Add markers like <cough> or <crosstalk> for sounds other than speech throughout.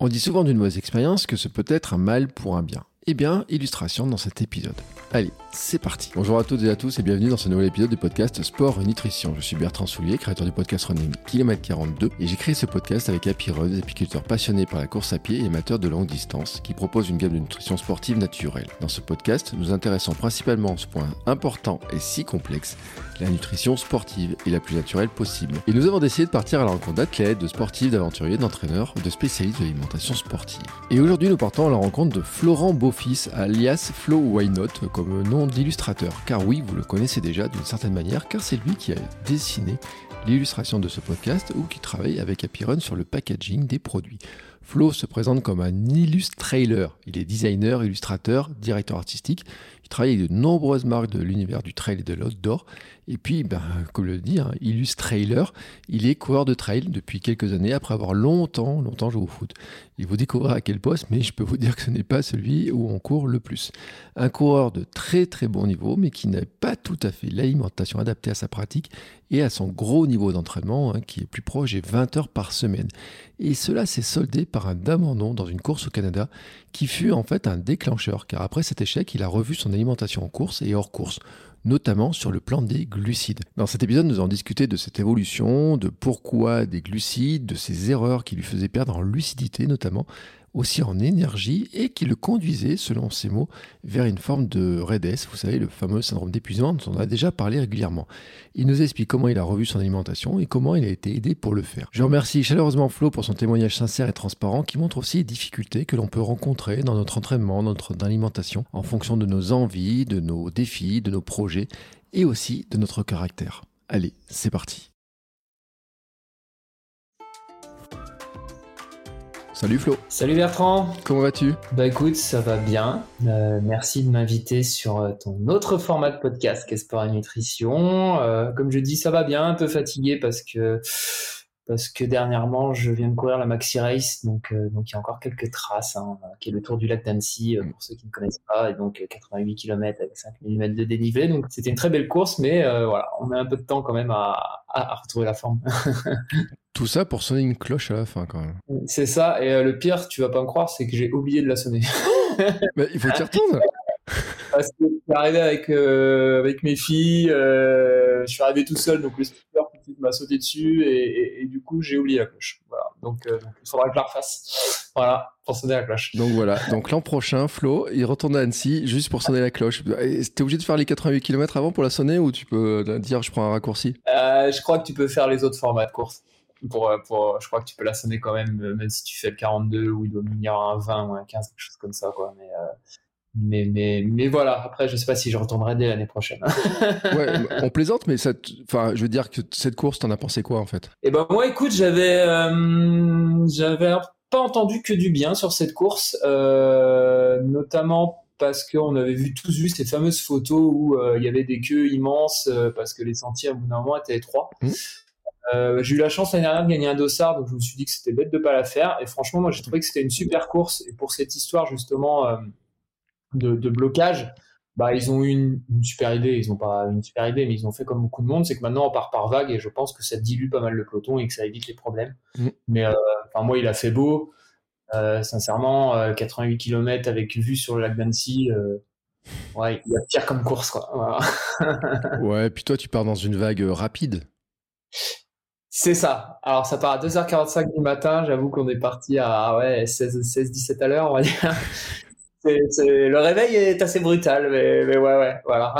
On dit souvent d'une mauvaise expérience que ce peut être un mal pour un bien. Eh bien, illustration dans cet épisode. Allez, c'est parti. Bonjour à toutes et à tous et bienvenue dans ce nouvel épisode du podcast Sport Nutrition. Je suis Bertrand Soulier, créateur du podcast Running Kilomètre 42 et j'ai créé ce podcast avec Happy des apiculteurs passionnés par la course à pied et amateurs de longue distance qui proposent une gamme de nutrition sportive naturelle. Dans ce podcast, nous intéressons principalement à ce point important et si complexe, la nutrition sportive et la plus naturelle possible. Et nous avons décidé de partir à la rencontre d'athlètes, de sportifs, d'aventuriers, d'entraîneurs, de spécialistes de l'alimentation sportive. Et aujourd'hui, nous partons à la rencontre de Florent Beaufils, alias Flo Why Not, comme nom d'illustrateur. Car oui, vous le connaissez déjà d'une certaine manière, car c'est lui qui a dessiné l'illustration de ce podcast ou qui travaille avec Happy Run sur le packaging des produits. Flo se présente comme un illustrator. Il est designer, illustrateur, directeur artistique. Il travaille avec de nombreuses marques de l'univers du trail et de l'outdoor. Et puis, ben, comme le dit, hein, illustrator, il est coureur de trail depuis quelques années après avoir longtemps, longtemps joué au foot. Il vous découvrira à quel poste, mais je peux vous dire que ce n'est pas celui où on court le plus. Un coureur de très très bon niveau, mais qui n'a pas tout à fait l'alimentation adaptée à sa pratique et à son gros niveau d'entraînement, hein, qui est plus proche des 20 heures par semaine. Et cela s'est soldé par un abandon dans une course au Canada, qui fut en fait un déclencheur, car après cet échec, il a revu son alimentation en course et hors course notamment sur le plan des glucides. Dans cet épisode, nous allons discuter de cette évolution, de pourquoi des glucides, de ces erreurs qui lui faisaient perdre en lucidité notamment, aussi en énergie et qui le conduisait, selon ses mots, vers une forme de raidesse, vous savez, le fameux syndrome d'épuisement dont on a déjà parlé régulièrement. Il nous explique comment il a revu son alimentation et comment il a été aidé pour le faire. Je remercie chaleureusement Flo pour son témoignage sincère et transparent qui montre aussi les difficultés que l'on peut rencontrer dans notre entraînement, notre alimentation, en fonction de nos envies, de nos défis, de nos projets et aussi de notre caractère. Allez, c'est parti. Salut Flo. Salut Bertrand. Comment vas-tu? Bah écoute, ça va bien. Euh, merci de m'inviter sur euh, ton autre format de podcast Sport et Nutrition. Euh, comme je dis, ça va bien, un peu fatigué parce que parce que dernièrement, je viens de courir la Maxi Race, donc donc il y a encore quelques traces, hein, qui est le Tour du lac d'Annecy pour ceux qui ne connaissent pas, et donc 88 km avec 5 mm de dénivelé. Donc c'était une très belle course, mais voilà, on a un peu de temps quand même à, à retrouver la forme. <laughs> Tout ça pour sonner une cloche à la fin, quand même. C'est ça, et euh, le pire, tu vas pas me croire, c'est que j'ai oublié de la sonner. Mais il faut que tu retournes <laughs> Parce que je suis arrivé avec, euh, avec mes filles, euh, je suis arrivé tout seul, donc le speaker m'a sauté dessus, et, du coup, j'ai oublié la cloche. Voilà. Donc, il faudra que je la refasse. Voilà, pour sonner la cloche. Donc voilà, donc l'an prochain, Flo, il retourne à Annecy juste pour sonner la cloche. T'es obligé de faire les 88 km avant pour la sonner ou tu peux dire je prends un raccourci? Je crois que tu peux faire les autres formats de course. Euh, pour, je crois que tu peux la sonner quand même, euh, même si tu fais le 42 ou il doit venir un 20 ou un 15, quelque chose comme ça, quoi. Mais, euh, mais, mais, mais, voilà, après, je sais pas si je retournerai dès l'année prochaine. <laughs> ouais, on plaisante, mais enfin, je veux dire que cette course, t'en as pensé quoi, en fait? Eh ben, moi, écoute, j'avais, j'avais pas entendu que du bien sur cette course, notamment parce qu'on avait vu tous vu ces fameuses photos où il y avait des queues immenses parce que les sentiers, à bout d'un moment, étaient étroits. Mmh. Euh, j'ai eu la chance l'année dernière de gagner un dossard, donc je me suis dit que c'était bête de pas la faire. Et franchement, moi, j'ai trouvé que c'était une super course. Et pour cette histoire justement euh, de, de, blocage, bah, ils ont eu une, super idée. Ils ont pas une super idée, mais ils ont fait comme beaucoup de monde, c'est que maintenant on part par vague et je pense que ça dilue pas mal le peloton et que ça évite les problèmes. Mm. Mais euh, enfin, moi, il a fait beau. sincèrement, 88 km avec vue sur le lac d'Annecy. Ouais, il y a pire comme course, quoi. <laughs> ouais, puis toi, tu pars dans une vague rapide. C'est ça. Alors, ça part à 2h45 du matin. J'avoue qu'on est parti à ouais, 16-17 à l'heure, on va dire. Le réveil est assez brutal, mais, ouais, ouais, voilà.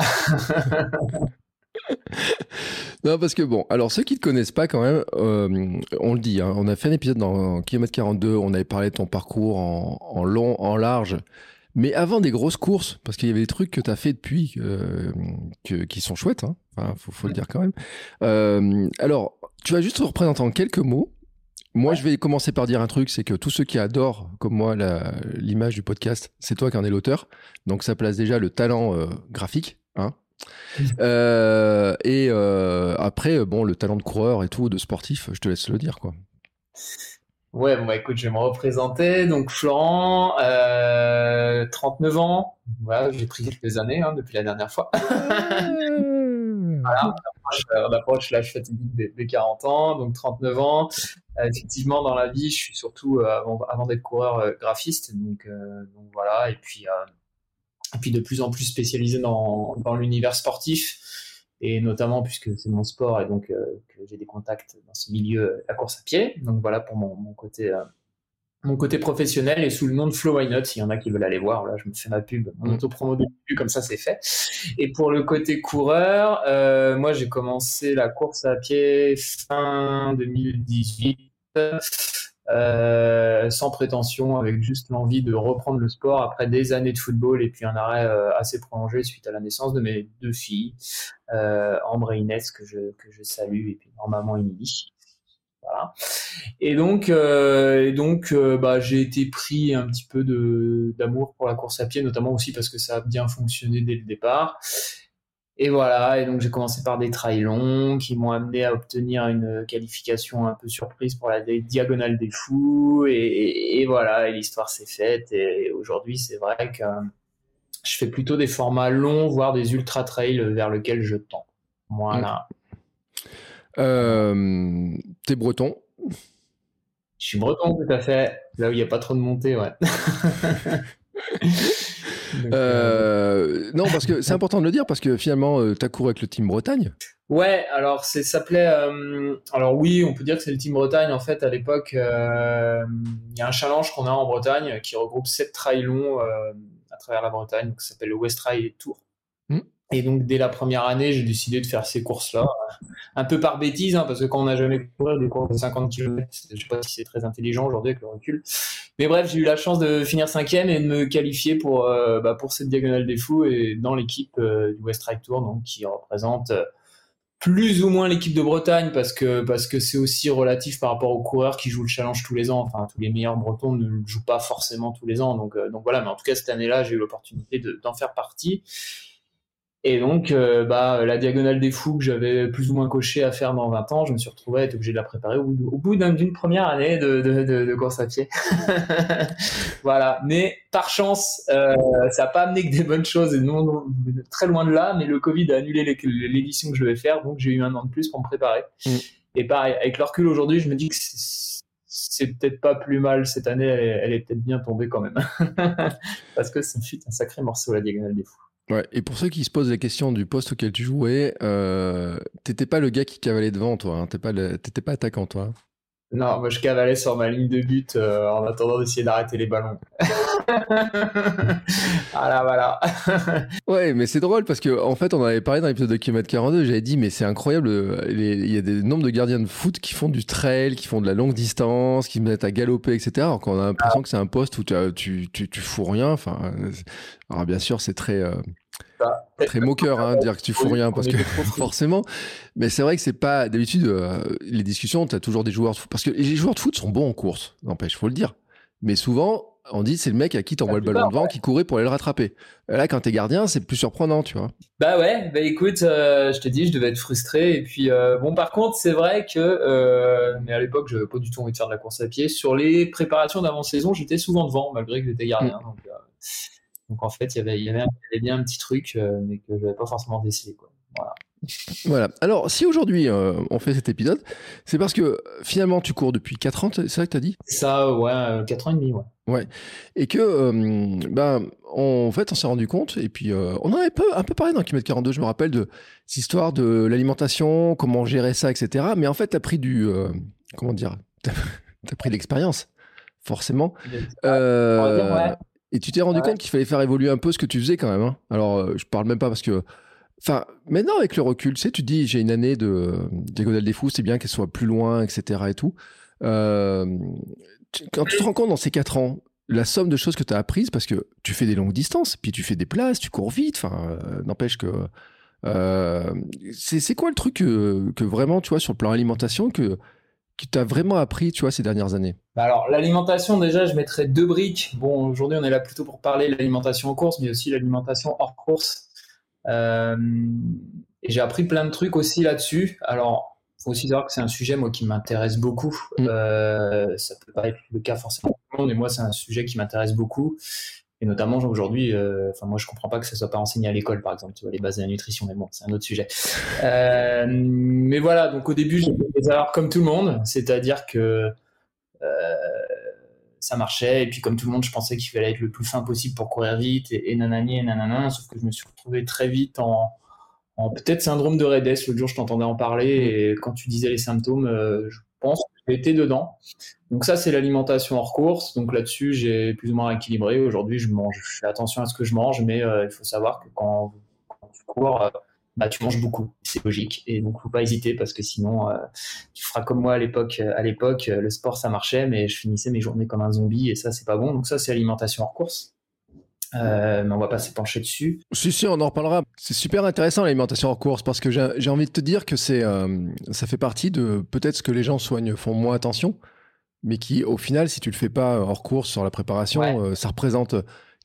<laughs> non, parce que bon, alors ceux qui ne te connaissent pas quand même, euh, on le dit, hein, on a fait un épisode dans Kilomètre 42, on avait parlé de ton parcours en, long, en large, mais avant des grosses courses, parce qu'il y avait des trucs que tu as fait depuis euh, qui sont chouettes, hein, enfin, faut, le dire quand même. Euh, alors, tu vas juste te représenter en quelques mots. Moi, je vais commencer par dire un truc, c'est que tous ceux qui adorent, comme moi, l'image du podcast, c'est toi qui en es l'auteur. Donc, ça place déjà le talent euh, graphique. Hein <laughs> euh, et euh, après, bon, le talent de coureur et tout, de sportif, je te laisse le dire, quoi. Ouais, bon, bah, écoute, je vais me représenter. Donc, Florent, 39 ans. Voilà, j'ai pris quelques années hein, depuis la dernière fois. <laughs> <laughs> voilà on approche l'âge fatidique des, 40 ans, donc 39 ans. effectivement, dans la vie, je suis surtout, avant, avant d'être coureur, graphiste. Donc, donc voilà, et puis, et puis de plus en plus spécialisé dans, dans l'univers sportif et notamment puisque c'est mon sport et donc euh, que j'ai des contacts dans ce milieu, la course à pied. Donc voilà pour mon, mon côté euh, mon côté professionnel et sous le nom de Flow Why Not, s'il y en a qui veulent aller voir, là je me fais ma pub, mon mm. auto-promo de début, comme ça c'est fait. Et pour le côté coureur, euh, moi j'ai commencé la course à pied fin 2018. Euh, sans prétention, avec juste l'envie de reprendre le sport après des années de football et puis un arrêt euh, assez prolongé suite à la naissance de mes deux filles, Ambre et Inès, que je, que je salue, et puis normalement Émilie. Et donc, euh, donc bah, j'ai été pris un petit peu d'amour pour la course à pied, notamment aussi parce que ça a bien fonctionné dès le départ. Et voilà, et donc j'ai commencé par des trails longs qui m'ont amené à obtenir une qualification un peu surprise pour la diagonale des fous. Et, voilà, et l'histoire s'est faite. Et aujourd'hui, c'est vrai que je fais plutôt des formats longs, voire des ultra trails vers lesquels je tends. Voilà. Euh, T'es breton Je suis breton, tout à fait. Là où il n'y a pas trop de montée, ouais. <laughs> Euh, non, parce que c'est <laughs> important de le dire, parce que finalement, euh, tu as couru avec le Team Bretagne. Ouais, alors ça s'appelait. Euh, alors oui, on peut dire que c'est le Team Bretagne. En fait, à l'époque, il y a un challenge qu'on a en Bretagne qui regroupe sept trails longs à travers la Bretagne, qui s'appelle le West Trail Tour. Et donc, dès la première année, j'ai décidé de faire ces courses-là. Un peu par bêtise, hein, parce que quand on n'a jamais couru des courses de 50 km, je sais pas si c'est très intelligent aujourd'hui avec le recul. Mais bref, j'ai eu la chance de finir cinquième et de me qualifier pour, euh, bah, pour cette diagonale des fous et dans l'équipe euh, du West Track Tour, donc, qui représente euh, plus ou moins l'équipe de Bretagne parce que parce que c'est aussi relatif par rapport aux coureurs qui jouent le challenge tous les ans. Enfin, tous les meilleurs Bretons ne le jouent pas forcément tous les ans. Donc, donc voilà, mais en tout cas, cette année-là, j'ai eu l'opportunité d'en faire partie. Et donc, euh, bah, la diagonale des fous que j'avais plus ou moins coché à faire dans 20 ans, je me suis retrouvé à être obligé de la préparer au bout d'une première année de, de, de, course à pied. <laughs> voilà. Mais par chance, euh, ça n'a pas amené que des bonnes choses, et non, très loin de là, mais le Covid a annulé l'édition que je devais faire, donc j'ai eu un an de plus pour me préparer. Mm. Et pareil, avec le recul aujourd'hui, je me dis que c'est peut-être pas plus mal cette année, elle, est peut-être bien tombée quand même. <laughs> Parce que ça fut un sacré morceau, la diagonale des fous. Ouais, et pour ceux qui se posent la question du poste auquel tu jouais, euh, t'étais pas le gars qui cavalait devant, toi. Hein, t'étais pas, pas attaquant, toi. Non, moi je cavalais sur ma ligne de but euh, en attendant d'essayer d'arrêter les ballons. <laughs> voilà, voilà. <laughs> ouais, mais c'est drôle parce que en fait, on avait parlé dans l'épisode de Kilomètre 42. J'avais dit, mais c'est incroyable. Euh, il y a des nombres de gardiens de foot qui font du trail, qui font de la longue distance, qui mettent à galoper, etc. Alors qu'on a l'impression que c'est un poste où tu, tu, tu, fous rien. Enfin, euh, alors bien sûr, c'est très. Très moqueur, hein, dire que tu fous rien parce que <laughs> forcément. Mais c'est vrai que c'est pas d'habitude euh, les discussions. Tu as toujours des joueurs de foot parce que les joueurs de foot sont bons en course, n'empêche, faut le dire. Mais souvent, on dit c'est le mec à qui t'envoie le ballon devant qui courait pour aller le rattraper. Là, quand t'es gardien, c'est plus surprenant, tu vois. Bah ouais, bah écoute, euh, je te dis, je devais être frustré. Et puis, euh, bon, par contre, c'est vrai que, mais à l'époque, je n'avais pas du tout envie de faire de la course à pied. Sur les préparations d'avant-saison, j'étais souvent devant, malgré que j'étais gardien. Mm. Donc, donc en fait, il y avait, il y avait, bien un petit truc, euh, mais que je n'avais pas forcément décelé. Quoi. Voilà. Voilà. Alors, si aujourd'hui euh, on fait cet épisode, c'est parce que finalement tu cours depuis 4 ans, c'est ça que tu as dit Ça, ouais, 4 ans et demi, ouais. Ouais. Et que, euh, ben, en fait, on s'est rendu compte, et puis on en avait peu, un peu parlé dans Kilomètre 42, je me rappelle de cette histoire de l'alimentation, comment gérer ça, etc. Mais en fait, tu as pris du. comment dire? <laughs> Tu as, pris de l'expérience, forcément. ouais. Et tu t'es rendu compte qu'il fallait faire évoluer un peu ce que tu faisais quand même. Hein. Alors, euh, je parle même pas parce que. Enfin, maintenant, avec le recul, tu sais, tu te dis, j'ai une année de Diagonale des Fous, c'est bien qu'elle soit plus loin, etc. et tout. Euh, quand tu te rends compte dans ces quatre ans, la somme de choses que tu as apprises, parce que tu fais des longues distances, puis tu fais des places, tu cours vite, enfin, euh, n'empêche que. c'est quoi le truc que, que, vraiment, tu vois, sur le plan alimentation, que qui t'a vraiment appris, tu vois, ces dernières années bah Alors, l'alimentation, déjà, je mettrais deux briques. Bon, aujourd'hui, on est là plutôt pour parler de l'alimentation en course, mais aussi l'alimentation hors course. Euh, et j'ai appris plein de trucs aussi là-dessus. Alors, il faut aussi savoir que c'est un sujet, moi, qui m'intéresse beaucoup. Mm. Euh, ça peut pas être le cas forcément pour tout le monde, mais moi, c'est un sujet qui m'intéresse beaucoup. Et notamment aujourd'hui, euh, enfin moi je comprends pas que ça soit pas enseigné à l'école par exemple, tu vois les bases de la nutrition, mais bon c'est un autre sujet. Euh, mais voilà, donc au début j'ai des erreurs comme tout le monde, c'est-à-dire que euh, ça marchait et puis comme tout le monde je pensais qu'il fallait être le plus fin possible pour courir vite et, et nanani et nanana, sauf que je me suis retrouvé très vite en, en peut-être syndrome de Redes. L'autre jour je t'entendais en parler et quand tu disais les symptômes, je pense j'étais dedans. Donc ça, c'est l'alimentation hors course. Donc là-dessus, j'ai plus ou moins équilibré. Aujourd'hui, je mange, je fais attention à ce que je mange, mais euh, il faut savoir que quand, tu cours, euh, bah, tu manges beaucoup. C'est logique. Et donc, faut pas hésiter parce que sinon, euh, tu feras comme moi à l'époque. À l'époque, le sport, ça marchait, mais je finissais mes journées comme un zombie et ça, c'est pas bon. Donc ça, c'est l'alimentation hors course. Mais on va pas s'épancher dessus. Si, si, on en reparlera. C'est super intéressant l'alimentation hors course parce que j'ai envie de te dire que c'est, ça fait partie de peut-être ce que les gens soignent, font moins attention mais qui, au final, si tu le fais pas hors course sur la préparation, euh, ça représente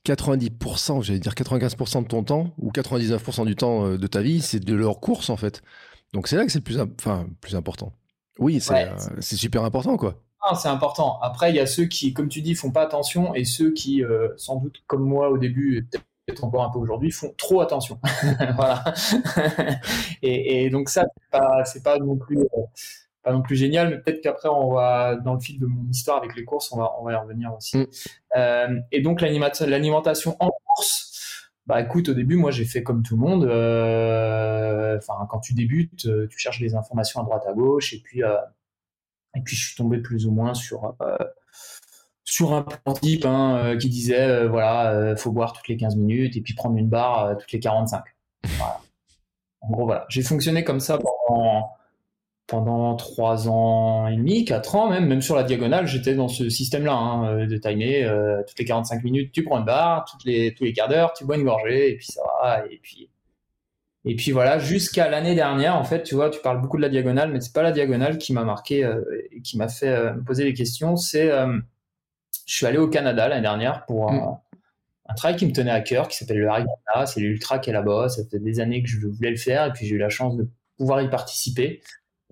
90%, j'allais dire 95% de ton temps, ou 99% du temps euh, de ta vie, c'est de leur course, en fait. Donc c'est là que c'est le plus, enfin, plus important. Oui, c'est euh, super important, quoi. Ah, c'est important. Après, il y a ceux qui, comme tu dis, font pas attention, et ceux qui, sans doute, comme moi au début, peut-être encore un peu aujourd'hui, font trop attention. <laughs> voilà. <laughs> et, et, donc ça, c'est pas, pas non plus pas non plus génial, mais peut-être qu'après, on va, dans le fil de mon histoire avec les courses, on va, on va y revenir aussi. Mm. Euh, et donc, l'alimentation en course, bah écoute, au début, moi, j'ai fait comme tout le monde. Euh, enfin, quand tu débutes, euh, tu cherches des informations à droite à gauche, et puis, et puis je suis tombé plus ou moins sur sur un plan type hein, qui disait voilà, faut boire toutes les 15 minutes et puis prendre une barre toutes les 45. <laughs> Voilà. En gros, voilà. J'ai fonctionné comme ça pendant pendant trois ans et demi, quatre ans même, même sur la diagonale, j'étais dans ce système-là hein, euh, de timer. Euh, toutes les 45 minutes, tu prends une barre, toutes les, tous les quarts d'heure, tu bois une gorgée, et puis ça va. Et puis, et puis voilà, jusqu'à l'année dernière, en fait, tu vois, tu parles beaucoup de la diagonale, mais c'est pas la diagonale qui m'a marqué euh, et qui m'a fait me poser des questions. C'est, je suis allé au Canada l'année dernière pour un travail qui me tenait à cœur, qui s'appelle le Harigana, c'est l'ultra qui est là-bas. Ça fait des années que je voulais le faire, et puis j'ai eu la chance de pouvoir y participer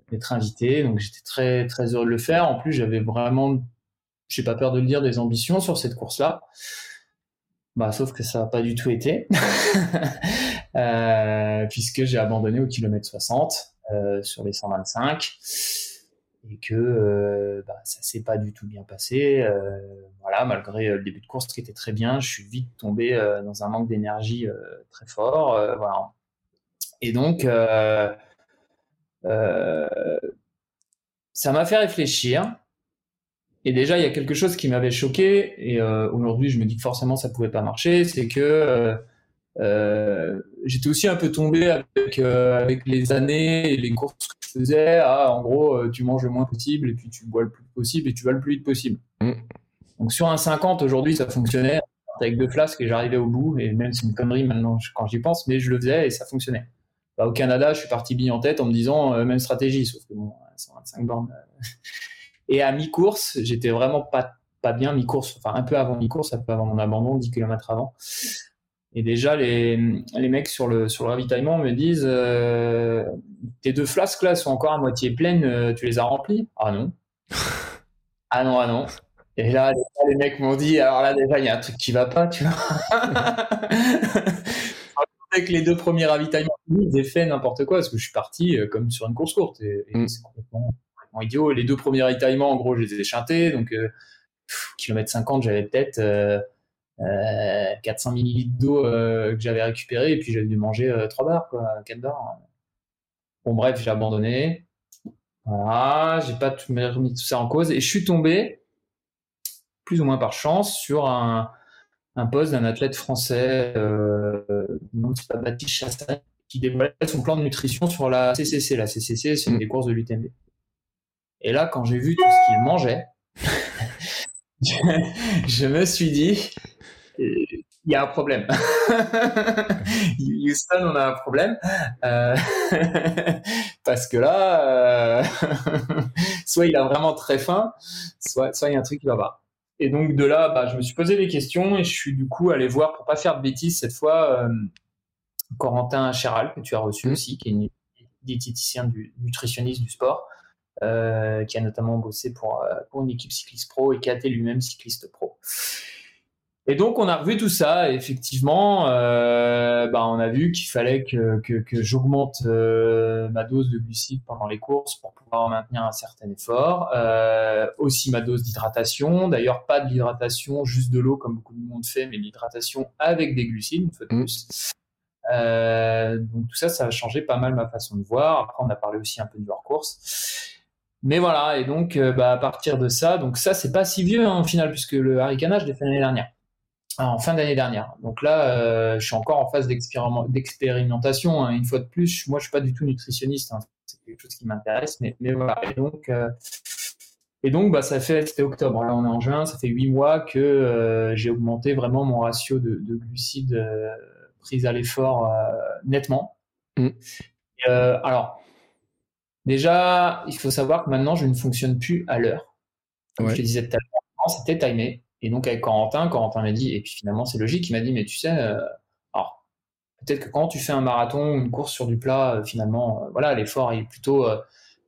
d'être invité. Donc j'étais très très heureux de le faire. En plus, j'avais vraiment, j'ai pas peur de le dire, des ambitions sur cette course-là. Bah, sauf que ça n'a pas du tout été, <laughs> euh, puisque j'ai abandonné au kilomètre 60 euh, sur les 125 et que euh, bah, ça s'est pas du tout bien passé. voilà, malgré le début de course qui était très bien, je suis vite tombé dans un manque d'énergie très fort. voilà. Et donc, euh, ça m'a fait réfléchir. Et déjà, il y a quelque chose qui m'avait choqué, et euh, aujourd'hui, je me dis que forcément, ça pouvait pas marcher, c'est que euh, j'étais aussi un peu tombé avec, avec les années et les courses que je faisais. Ah, en gros, tu manges le moins possible, et puis tu bois le plus possible, et tu vas le plus vite possible. Mm. Donc sur un 50, aujourd'hui, ça fonctionnait avec deux flasques, et j'arrivais au bout, et même c'est une connerie maintenant quand j'y pense, mais je le faisais, et ça fonctionnait. Bah, au Canada, je suis parti bille en tête en me disant euh, même stratégie, sauf que bon, 125 bornes. Euh. Et à mi-course, j'étais vraiment pas, pas bien mi-course, enfin un peu avant mi-course, un peu avant mon abandon, 10 km avant. Et déjà, les, les mecs sur le, sur le ravitaillement me disent euh, Tes deux flasques là sont encore à moitié pleines, tu les as remplies? Ah non. <laughs> ah non, ah non. Et là, les mecs m'ont dit Alors là, déjà, il y a un truc qui va pas, tu vois. <laughs> avec les deux premiers ravitaillements, j'ai fait n'importe quoi parce que je suis parti euh, comme sur une course courte et, mm. c'est complètement, idiot. Les deux premiers ravitaillements, en gros, je les ai chantés. Donc, euh, kilomètre 50, j'avais peut-être euh, 400 euh, millilitres d'eau que j'avais récupéré et puis j'avais dû manger 3 barres, quoi, 4 barres. Bon, bref, j'ai abandonné. Voilà, j'ai pas tout, remis tout ça en cause et je suis tombé, plus ou moins par chance, sur un, un poste d'un athlète français, euh, Baptiste Chassagne, qui dévoilait son plan de nutrition sur la CCC. La CCC, c'est une mm. des courses de l'UTMB. Et là, quand j'ai vu tout ce qu'il mangeait, <laughs> je me suis dit, il y a un problème. <laughs> Houston, on a un problème. Euh, <laughs> parce que là, euh, soit il a vraiment très faim, soit, soit il y a un truc qui va pas. Et donc de là, bah, je me suis posé des questions et je suis du coup allé voir, pour pas faire de bêtises cette fois, euh, Corentin Chéral, que tu as reçu mmh. aussi, qui est diététicien du nutritionniste du sport, euh, qui a notamment bossé pour, euh, pour une équipe cycliste pro et qui a été lui-même cycliste pro. Et donc on a revu tout ça. Et effectivement, euh, bah, on a vu qu'il fallait que, que, que j'augmente euh, ma dose de glucides pendant les courses pour pouvoir maintenir un certain effort. Euh, aussi ma dose d'hydratation. D'ailleurs, pas de l'hydratation juste de l'eau comme beaucoup de monde fait, mais l'hydratation avec des glucides une fois de mmh. plus. Donc tout ça, ça a changé pas mal ma façon de voir. Après, on a parlé aussi un peu du hors course. Mais voilà, et donc euh, bah, à partir de ça, donc ça c'est pas si vieux hein, au final puisque le haricana je l'ai fait l'année dernière en fin d'année dernière. Donc là, euh, je suis encore en phase d'expérimentation. Hein. Une fois de plus, moi, je suis pas du tout nutritionniste. Hein. C'est quelque chose qui m'intéresse, mais, mais, voilà. Et donc, euh, et donc, bah, ça fait, c'était octobre. Là, on est en juin. Ça fait huit mois que j'ai augmenté vraiment mon ratio de, glucides pris à l'effort nettement. Mm. alors, déjà, il faut savoir que maintenant, je ne fonctionne plus à l'heure. Comme je te disais tout à l'heure, c'était timé. Et donc avec Corentin, Corentin m'a dit, et puis finalement c'est logique, il m'a dit, mais tu sais, euh, alors peut-être que quand tu fais un marathon ou une course sur du plat, euh, finalement, euh, voilà, l'effort est plutôt,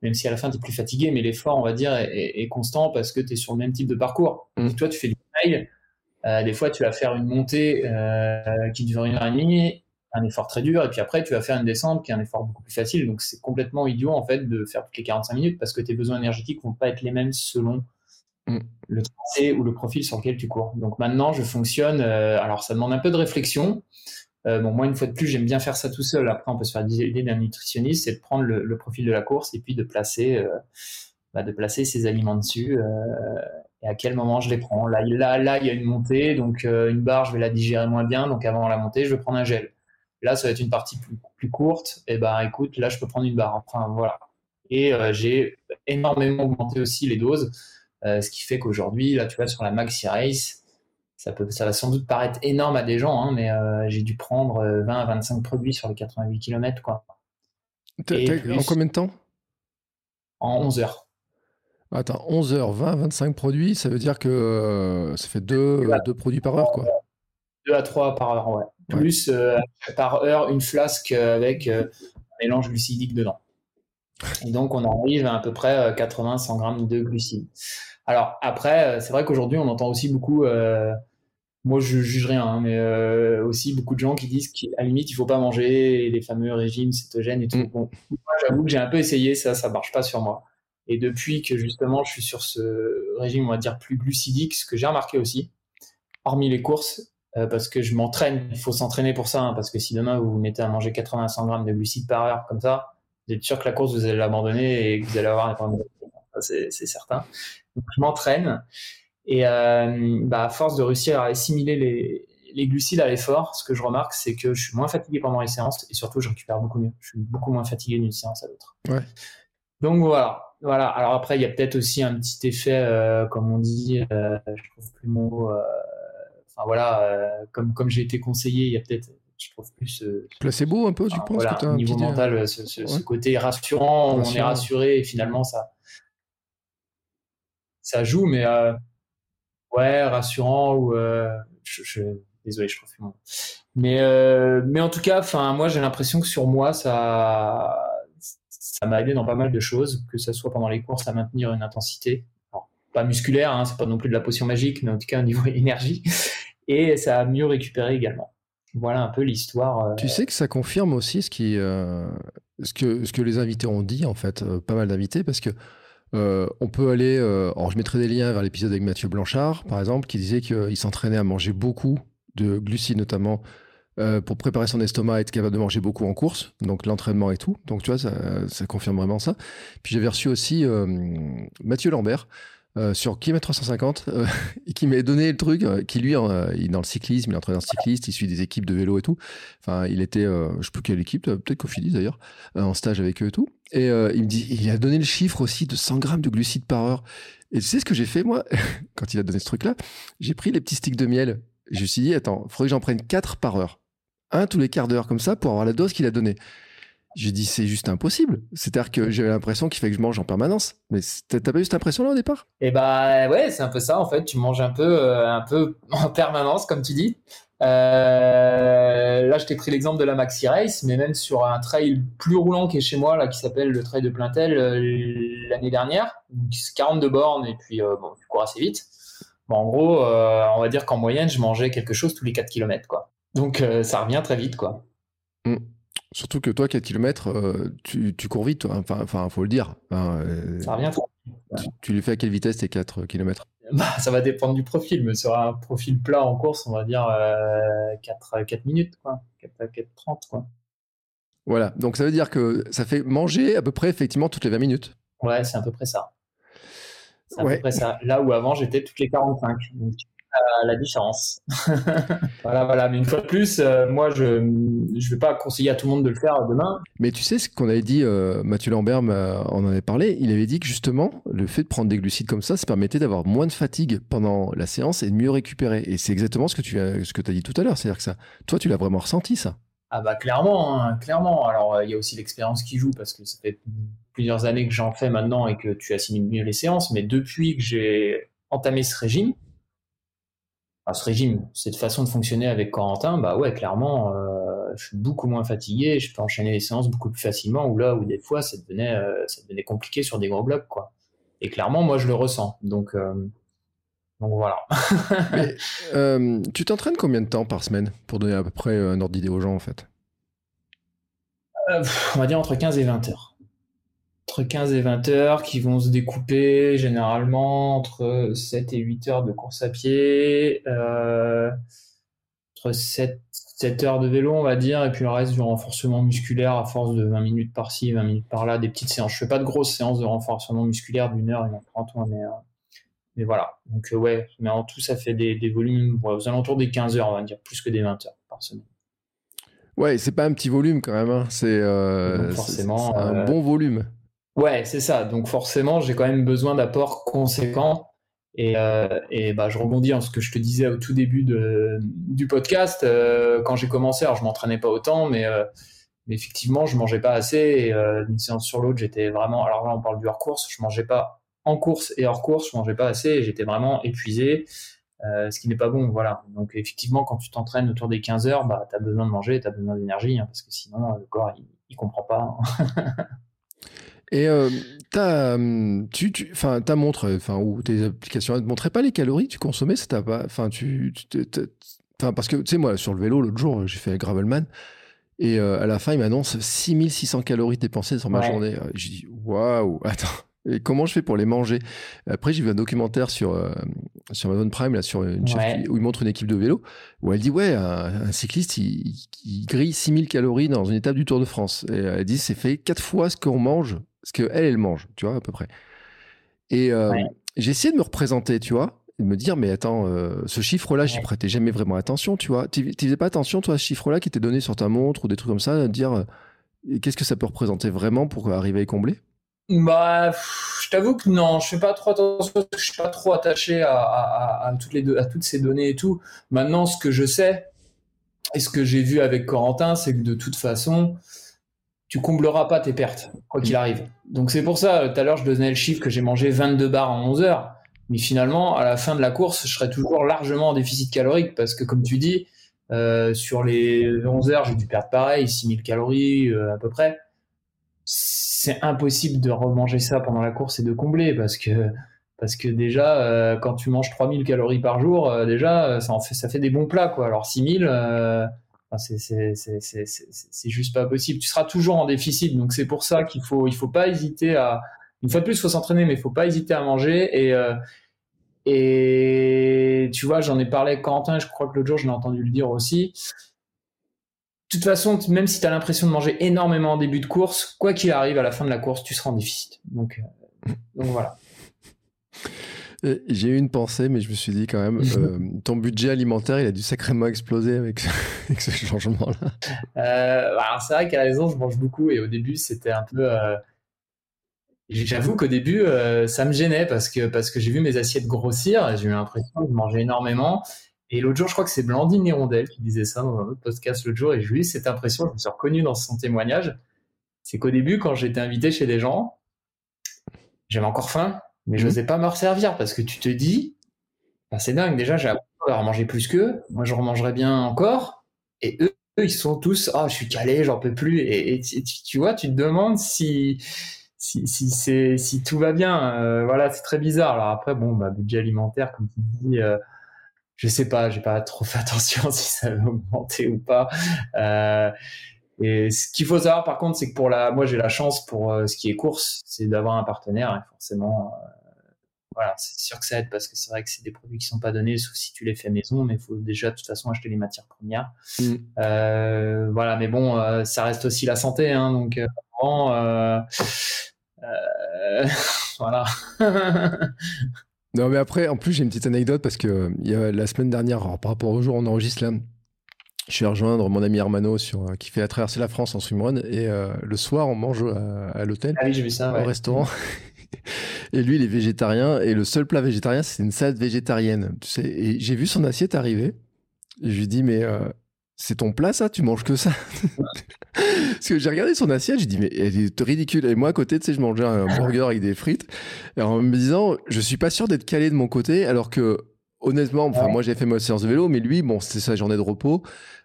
même si à la fin tu es plus fatigué, mais l'effort, on va dire, est, constant parce que tu es sur le même type de parcours. Mmh. toi, tu fais du trail, des fois tu vas faire une montée qui dure une heure et demie, un effort très dur, et puis après tu vas faire une descente qui est un effort beaucoup plus facile. Donc c'est complètement idiot en fait de faire toutes les 45 minutes parce que tes besoins énergétiques vont pas être les mêmes selon Mm. le tracé ou le profil sur lequel tu cours. Donc maintenant, je fonctionne. Euh, alors, ça demande un peu de réflexion. Euh, bon, moi, une fois de plus, j'aime bien faire ça tout seul. Après, on peut se faire aider d'un nutritionniste, c'est de prendre le, profil de la course et puis de placer, euh, bah, de placer ses aliments dessus. et à quel moment je les prends. Là, là, là, il y a une montée, donc une barre, je vais la digérer moins bien. Donc avant la montée, je vais prendre un gel. Là, ça va être une partie plus, plus courte. Et ben, écoute, là, je peux prendre une barre. Enfin, voilà. Et j'ai énormément augmenté aussi les doses. Euh, ce qui fait qu'aujourd'hui, là, tu vois, sur la Maxi Race, ça, peut, ça va sans doute paraître énorme à des gens, hein, mais euh, j'ai dû prendre 20 euh, à 25 produits sur les 88 km. Quoi. en combien de temps? En 11 heures. Attends, 11 heures, 20, 25 produits, ça veut dire que ça fait 2 deux, produits par heure, quoi. 2 à 3 par heure, ouais. Plus par heure, une flasque avec un mélange glucidique dedans. Et donc, on arrive à à peu près 80-100 grammes de glucides. Alors après, euh, c'est vrai qu'aujourd'hui, on entend aussi beaucoup, euh, moi je juge rien, hein, mais euh, aussi beaucoup de gens qui disent qu'à la limite, il faut pas manger les fameux régimes cétogènes et tout. Mm. Bon, moi j'avoue que j'ai un peu essayé, ça, ça marche pas sur moi. Et depuis que justement je suis sur ce régime, on va dire plus glucidique, ce que j'ai remarqué aussi, hormis les courses, parce que je m'entraîne, il faut s'entraîner pour ça, hein, parce que si demain vous vous mettez à manger 80-100 grammes de glucides par heure comme ça, vous êtes sûr que la course, vous allez l'abandonner et que vous allez avoir un problème. C'est certain. Donc, je m'entraîne. Et euh, bah, à force de réussir à assimiler les, les glucides à l'effort, ce que je remarque, c'est que je suis moins fatigué pendant les séances et surtout, je récupère beaucoup mieux. Je suis beaucoup moins fatigué d'une séance à l'autre. Ouais. Donc voilà. Voilà. Alors après, il y a peut-être aussi un petit effet, euh, comme on dit, euh, je trouve plus mon mot. Euh, enfin voilà, comme comme j'ai été conseillé, il y a peut-être je trouve plus. Euh, Placebo un peu, tu penses voilà, Au niveau mental, ce, côté rassurant, on est rassuré et finalement ça, ça joue, mais euh, ouais, rassurant ou. Euh, je, désolé, je trouve Mais, mais en tout cas, enfin, moi j'ai l'impression que sur moi, ça ça m'a aidé dans pas mal de choses, que ce soit pendant les courses à maintenir une intensité, pas musculaire, hein, c'est pas non plus de la potion magique, mais en tout cas au niveau <laughs> énergie, et ça a mieux récupéré également. Voilà un peu l'histoire. Euh, tu sais que ça confirme aussi ce, qui, euh, ce, que, ce que les invités ont dit, en fait, euh, pas mal d'invités, parce que on peut aller. alors, je mettrai des liens vers l'épisode avec Mathieu Blanchard, par exemple, qui disait qu'il s'entraînait à manger beaucoup de glucides, notamment pour préparer son estomac, être capable de manger beaucoup en course, donc l'entraînement et tout. Donc, tu vois, ça, ça confirme vraiment ça. Puis, j'avais reçu aussi Mathieu Lambert, euh, sur kilomètre 350 euh, <laughs> et qui m'a donné le truc euh, qui lui il est dans le cyclisme il est entraîneur cycliste il suit des équipes de vélo et tout. Enfin il était je sais plus quelle équipe peut-être Cofidis d'ailleurs en stage avec eux et tout. Et il me dit il a donné le chiffre aussi de 100 grammes de glucides par heure. Et tu sais ce que j'ai fait moi <laughs> quand il a donné ce truc là j'ai pris les petits sticks de miel. Je me suis dit attends faudrait que j'en prenne 4 par heure. Un tous les quarts d'heure comme ça pour avoir la dose qu'il a donnée j'ai dit, c'est juste impossible. C'est-à-dire que j'avais l'impression qu'il fallait que je mange en permanence. Mais t'as pas eu cette impression-là au départ? Eh bah ouais, c'est un peu ça en fait. Tu manges un peu, euh, un peu <laughs> en permanence, comme tu dis. Euh, là, je t'ai pris l'exemple de la Maxi Race, mais même sur un trail plus roulant qui est chez moi, là, qui s'appelle le trail de Plaintel euh, l'année dernière, c'est 42 bornes et puis bon, tu cours assez vite. Bon, en gros, on va dire qu'en moyenne, je mangeais quelque chose tous les 4 km. Quoi. Donc ça revient très vite. quoi. Mmh. Surtout que toi, 4 km, tu, tu, cours vite, toi. Enfin, enfin, faut le dire. ça revient tu, tu, lui fais à quelle vitesse tes 4 km bah, Ça va dépendre du profil, mais sur un profil plat en course, on va dire 4, 4 minutes, quoi. 4, 4 30, quoi. Voilà, donc ça veut dire que ça fait manger à peu près effectivement toutes les 20 minutes. Ouais, c'est à peu près ça. C'est à peu près ça. Là où avant j'étais toutes les 45. Donc la différence. <laughs> voilà, voilà. Mais une fois de plus, euh, moi, je ne vais pas conseiller à tout le monde de le faire demain. Mais tu sais ce qu'on avait dit, euh, Mathieu Lambert en avait parlé. Il avait dit que justement, le fait de prendre des glucides comme ça, ça permettait d'avoir moins de fatigue pendant la séance et de mieux récupérer. Et c'est exactement ce que tu as, ce que as dit tout à l'heure. C'est-à-dire que ça, toi, tu l'as vraiment ressenti, ça. Ah bah clairement, hein, clairement. Alors euh, il y a aussi l'expérience qui joue parce que ça fait plusieurs années que j'en fais maintenant et que tu assimiles mieux les séances. Mais depuis que j'ai entamé ce régime, ce régime, cette façon de fonctionner avec Corentin, bah ouais, clairement, euh, je suis beaucoup moins fatigué, je peux enchaîner les séances beaucoup plus facilement, ou là où des fois ça devenait, euh, ça devenait compliqué sur des gros blocs, quoi. Et clairement, moi, je le ressens. Donc, euh, donc voilà. <laughs> <laughs> tu t'entraînes combien de temps par semaine pour donner à peu près un ordre d'idée aux gens, en fait? On va dire entre 15 et 20 heures entre 15 et 20 heures qui vont se découper généralement entre 7 et 8 heures de course à pied, euh, entre 7, 7, heures de vélo, on va dire, et puis le reste du renforcement musculaire à force de 20 minutes par-ci, 20 minutes par-là, des petites séances. Je fais pas de grosses séances de renforcement musculaire d'une heure, une heure trente, mais, euh, mais voilà. Donc, euh, ouais, mais en tout, ça fait des, des volumes aux alentours des 15 heures, on va dire, plus que des 20 heures par semaine. Ouais, c'est pas un petit volume quand même, hein. c'est forcément un bon volume. Ouais, c'est ça. Donc forcément, j'ai quand même besoin d'apports conséquents. Et, euh, et bah, je rebondis en ce que je te disais au tout début du podcast. Euh, quand j'ai commencé, alors je m'entraînais pas autant, mais, euh, effectivement, je mangeais pas assez. Et d'une séance sur l'autre, j'étais vraiment. Alors là, on parle du hors course. Je mangeais pas en course et hors course, je mangeais pas assez. J'étais vraiment épuisé, ce qui n'est pas bon. Voilà. Donc effectivement, quand tu t'entraînes autour des 15 heures, bah, tu as besoin de manger, tu as besoin d'énergie, hein, parce que sinon, le corps, il, il comprend pas. Hein. <laughs> Et euh, ta, hum, tu, tu, ta montre, enfin, ou tes applications, ne montraient pas les calories que tu consommais, pas, enfin, tu, enfin, parce que, tu sais, moi, sur le vélo, l'autre jour, j'ai fait Gravelman, et euh, à la fin, il m'annonce 6600 calories dépensées sur ma journée. Je dis, waouh, <laughs> attends, et comment je fais pour les manger? Après, j'ai vu un documentaire sur, euh, sur Amazon Prime, là, sur une où il montre une équipe de vélo, où elle dit Ouais, un, cycliste, il, il, grille 6000 calories dans une étape du Tour de France. Et elle dit C'est fait quatre fois ce qu'on mange ce qu'elle, elle mange, tu vois, à peu près. Et euh, j'ai essayé de me représenter, tu vois, et de me dire, mais attends, euh, ce chiffre-là, j'y prêtais jamais vraiment attention, tu vois. Tu faisais pas attention, toi, à ce chiffre-là qui était donné sur ta montre ou des trucs comme ça, de dire, euh, qu'est-ce que ça peut représenter vraiment pour arriver à y combler? Bah, je t'avoue que non, je fais pas trop attention, je suis pas trop attaché à, toutes les à toutes ces données et tout. Maintenant, ce que je sais et ce que j'ai vu avec Corentin, c'est que de toute façon, tu combleras pas tes pertes, quoi qu'il arrive. Donc c'est pour ça, tout à l'heure, je donnais le chiffre que j'ai mangé 22 bars en 11 heures. Mais finalement, à la fin de la course, je serai toujours largement en déficit calorique parce que, comme tu dis, euh, sur les 11 heures, j'ai dû perdre pareil, 6000 calories euh, à peu près. C'est impossible de remanger ça pendant la course et de combler parce que, parce que déjà, euh, quand tu manges 3000 calories par jour, déjà, ça, en fait, ça fait des bons plats. Quoi. Alors 6000, c'est juste pas possible. Tu seras toujours en déficit, donc c'est pour ça qu'il faut, il faut pas hésiter à. Une fois de plus, il faut s'entraîner, mais il faut pas hésiter à manger. Et, euh, tu vois, j'en ai parlé avec Quentin, je crois que l'autre jour, je l'ai entendu le dire aussi. De toute façon, même si tu as l'impression de manger énormément en début de course, quoi qu'il arrive, à la fin de la course, tu seras en déficit. Donc, euh, donc voilà. Euh, j'ai eu une pensée, mais je me suis dit quand même, <laughs> euh, ton budget alimentaire, il a dû sacrément exploser avec ce, <laughs> changement-là. Euh, bah, c'est vrai qu'à la maison, je mange beaucoup et au début, c'était un peu. J'avoue qu'au début, ça me gênait parce que, parce que j'ai vu mes assiettes grossir. J'ai eu l'impression de manger énormément. Et l'autre jour, je crois que c'est Blandine Hirondelle qui disait ça dans un autre podcast l'autre jour. Et je lui ai eu cette impression, je me suis reconnu dans son témoignage. C'est qu'au début, quand j'étais invité chez des gens, j'avais encore faim mais je n'osais mhm. pas me resservir parce que tu te dis, bah, c'est dingue, déjà j'ai appris à manger plus qu'eux, moi je remangerais bien encore, et eux, ils sont tous, ah, je suis calé, j'en peux plus, et, tu, vois, tu te demandes si, si, si, c'est, si tout va bien, voilà, c'est très bizarre. Alors après, bon, bah, budget alimentaire, comme tu dis, je sais pas, j'ai pas trop fait <laughs> attention si ça va augmenter ou pas. Et ce qu'il faut savoir, par contre, c'est que pour la, moi, j'ai la chance pour ce qui est course, c'est d'avoir un partenaire, et forcément voilà, c'est sûr que ça aide parce que c'est vrai que c'est des produits qui sont pas donnés, sauf si tu les fais maison, mais il faut déjà de toute façon acheter les matières premières. Mm. Euh, voilà, mais bon, euh, ça reste aussi la santé, hein, donc euh, <laughs> voilà. non, mais après, en plus, j'ai une petite anecdote parce que il y a la semaine dernière, par rapport au jour où on enregistre là, je suis rejoindre mon ami Hermano sur, qui fait la traversée de la France en swimrun et le soir, on mange à, l'hôtel, ah oui, au restaurant. <laughs> Et lui, il est végétarien. Et le seul plat végétarien, c'est une salade végétarienne. Tu sais, et j'ai vu son assiette arriver. Et je lui dis, mais euh, c'est ton plat, ça? Tu manges que ça? <laughs> Parce que j'ai regardé son assiette, j'ai dit, mais elle est ridicule. Et moi, à côté, tu sais, je mangeais un burger avec des frites. Et en me disant, je suis pas sûr d'être calé de mon côté, alors que honnêtement, enfin, moi j'ai fait ma séance de vélo, mais lui, bon, c'était sa journée de repos.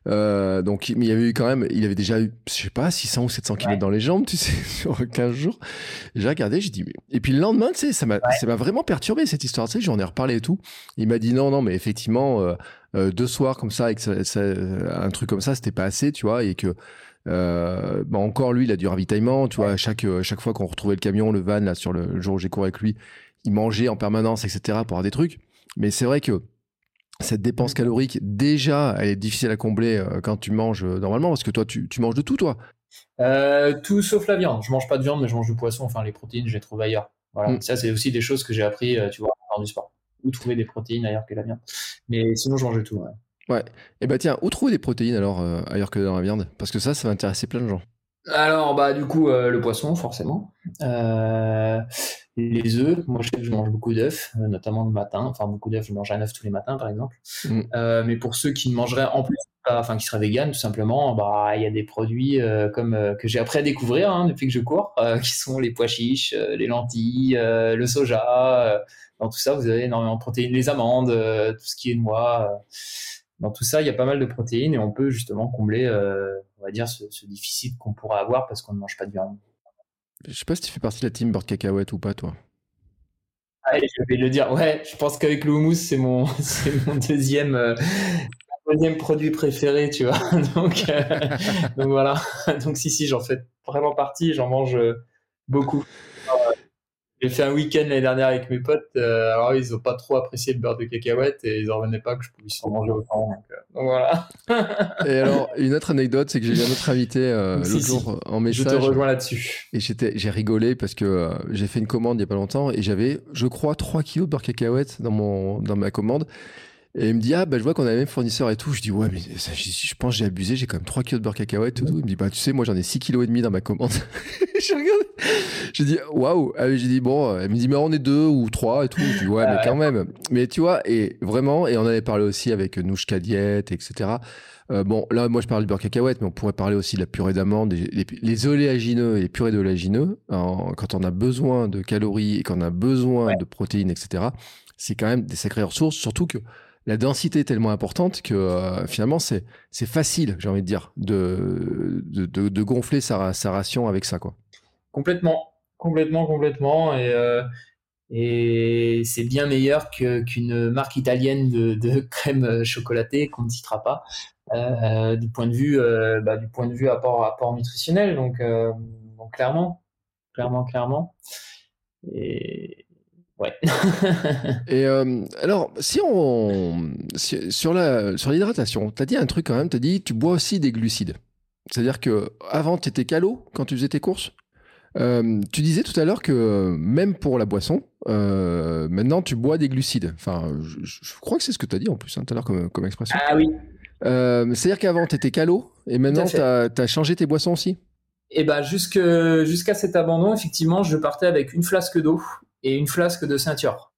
Euh, donc, il y avait eu quand même, il avait déjà eu, je sais pas, 600 ou 700 km dans les jambes, tu sais, <laughs> sur 15 jours. J'ai regardé, j'ai dit, mais... et puis le lendemain, tu sais, ça m'a, ça m'a vraiment perturbé cette histoire, tu sais, j'en ai reparlé et tout. Il m'a dit, non, non, mais effectivement, euh, euh, deux soirs comme ça, avec un truc comme ça, c'était pas assez, tu vois, et que, euh, bah encore lui, il a du ravitaillement, tu vois, chaque, chaque fois qu'on retrouvait le camion, le van, là, sur le jour où j'ai couru avec lui, il mangeait en permanence, etc., pour avoir des trucs. Mais c'est vrai que cette dépense calorique, déjà, elle est difficile à combler euh, quand tu manges euh, normalement, parce que toi, tu, manges de tout, toi euh, Tout sauf la viande. Je mange pas de viande, mais je mange du poisson. Enfin, les protéines, je les trouve ailleurs. Voilà. Mm. Ça, c'est aussi des choses que j'ai appris, tu vois, dans du sport. Où trouver des protéines ailleurs que la viande. Mais sinon, je mange de tout. Ouais. ouais. Et eh bah ben, tiens, où trouver des protéines alors ailleurs que dans la viande? Parce que ça, ça va intéresser plein de gens. Alors, bah, du coup, le poisson, forcément. Euh, les œufs, moi je sais que je mange beaucoup d'œufs, euh, notamment le matin. Enfin, beaucoup d'œufs, je mange un œuf tous les matins, par exemple. Mm. Euh, mais pour ceux qui ne mangeraient en plus, enfin qui seraient véganes, tout simplement, bah il y a des produits euh, comme que j'ai appris à découvrir hein, depuis que je cours, <laughs> qui sont les pois chiches, les lentilles, le soja. dans tout ça, vous avez énormément de protéines, les amandes, tout ce qui est noix. dans tout ça, il y a pas mal de protéines et on peut justement combler, on va dire, ce, ce déficit qu'on pourrait avoir parce qu'on ne mange pas de viande. Je sais pas si tu fais partie de la team Bird Cacahuète ou pas, toi. Ah, je vais le dire. Ouais, je pense qu'avec le houmous, c'est mon, <laughs> mon deuxième, euh, deuxième produit préféré, tu vois. <laughs> Donc, euh, <laughs> donc voilà. Donc si, si, j'en fais vraiment partie. J'en mange euh, beaucoup. J'ai fait un week-end l'année dernière avec mes potes. Euh, alors, ils n'ont pas trop apprécié le beurre de cacahuète et ils n'en revenaient pas que je pouvais en manger autant. Donc, euh, voilà. et alors, une autre anecdote, c'est que j'ai eu un autre invité euh, <laughs> l'autre jour en message. Je te rejoins là-dessus. Et j'ai rigolé parce que j'ai fait une commande il n'y a pas longtemps et j'avais, je crois, 3 kilos de beurre cacahuète dans, mon, dans ma commande. Et il me dit, ah, bah, je vois qu'on a le même fournisseur et tout. Je dis, ouais, mais ça, je, pense que j'ai abusé, j'ai quand même 3 kilos de beurre cacahuète et tout. Il me dit, bah, tu sais, moi, j'en ai 6 kilos et demi dans ma commande. <laughs> je regarde. J'ai dit, waouh. Ah, j'ai dit, bon, elle me dit, mais on est deux ou trois et tout. Je dis, ouais, mais quand même. Mais tu vois, et vraiment, et on avait parlé aussi avec Nouchka Diet, etc. Euh, bon, là, moi, je parle du beurre cacahuète, mais on pourrait parler aussi de la purée d'amande, les, les, oléagineux et les purées d'oléagineux. Quand on a besoin de calories et qu'on a besoin de protéines, etc., c'est quand même des sacrées ressources, surtout que la densité est tellement importante que euh, finalement c'est facile, j'ai envie de dire, de, gonfler sa, ration avec ça. quoi. Complètement, complètement, complètement. Et, euh, c'est bien meilleur qu'une marque italienne de, <laughs> crème chocolatée qu'on ne citera pas. Euh, du point de vue bah, du point de vue apport nutritionnel donc, clairement clairement clairement Ouais. <laughs> et euh, alors, si on sur la sur l'hydratation, t'as dit un truc quand même. T'as dit tu bois aussi des glucides. C'est-à-dire que avant t'étais calo quand tu faisais tes courses. Euh, tu disais tout à l'heure que même pour la boisson, euh, maintenant tu bois des glucides. Enfin, je, crois que c'est ce que tu as dit en plus hein, tout à l'heure comme, comme, expression. Ah oui. C'est-à-dire qu'avant tu étais calo et maintenant tu as, changé tes boissons aussi? Et eh ben jusqu'à cet abandon, effectivement, je partais avec une flasque d'eau et une flasque de ceinture.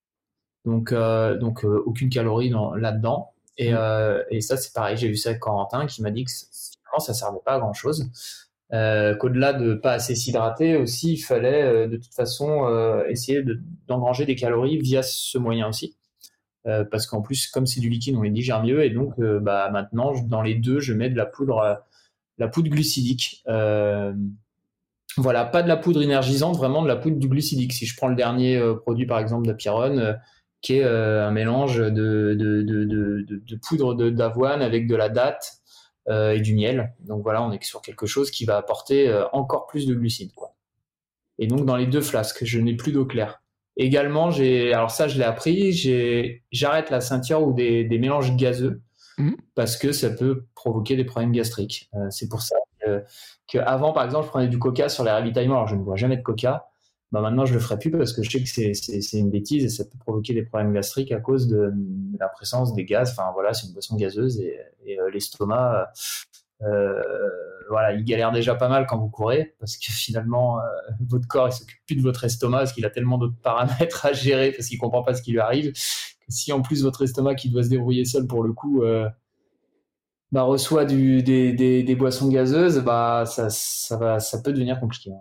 Donc, euh, donc euh, aucune calorie là-dedans. Et, mmh. euh, et, ça, c'est pareil. J'ai vu ça avec Corentin qui m'a dit que finalement, ça servait pas à grand chose. Qu'au-delà de pas assez s'hydrater, aussi, il fallait de toute façon essayer d'engranger des calories via ce moyen aussi. parce qu'en plus, comme c'est du liquide, on les digère mieux. Et donc, bah, maintenant, dans les deux, je mets de la poudre, la poudre glucidique Voilà, pas de la poudre énergisante, vraiment de la poudre du glucidique. Si je prends le dernier produit, par exemple, d'Apiron, qui est un mélange de, de, de, de poudre d'avoine avec de la date et du miel. Donc voilà, on est sur quelque chose qui va apporter encore plus de glucides. Quoi. Et donc dans les deux flasques, je n'ai plus d'eau claire. Également, j'ai, alors ça, je l'ai appris, j'arrête la ceinture ou des, mélanges gazeux mmh. parce que ça peut provoquer des problèmes gastriques. Euh, c'est pour ça qu'avant, par exemple, je prenais du coca sur les ravitaillements. Alors, je ne bois jamais de coca. Bah, maintenant, je le ferai plus parce que je sais que c'est une bêtise et ça peut provoquer des problèmes gastriques à cause de, la présence des gaz. Enfin, voilà, c'est une boisson gazeuse et, euh, l'estomac euh, voilà, il galère déjà pas mal quand vous courez parce que finalement, euh, votre corps il s'occupe plus de votre estomac parce qu'il a tellement d'autres paramètres à gérer parce qu'il comprend pas ce qui lui arrive. Que si en plus votre estomac qui doit se débrouiller seul pour le coup euh, bah, reçoit du, des, des, boissons gazeuses, bah ça, ça, va, ça peut devenir compliqué.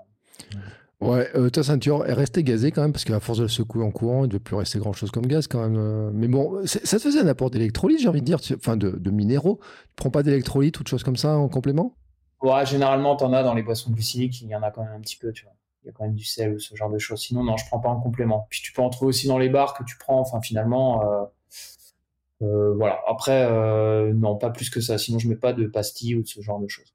Ouais, euh, ta ceinture est restée gazée quand même, parce qu'à force de le secouer en courant, il ne devait plus rester grand chose comme gaz quand même. Euh. Mais bon, ça te faisait un apport d'électrolyte, j'ai envie de dire, enfin de, de, minéraux. Tu prends pas d'électrolyte ou de choses comme ça en complément? Ouais, généralement, tu en as dans les boissons glucidiques, il y en a quand même un petit peu, tu vois. Il y a quand même du sel ou ce genre de choses. Sinon, non, je prends pas en complément. Puis tu peux en trouver aussi dans les bars que tu prends, enfin finalement. Euh, voilà. Après, non, pas plus que ça. Sinon, je mets pas de pastilles ou de ce genre de choses.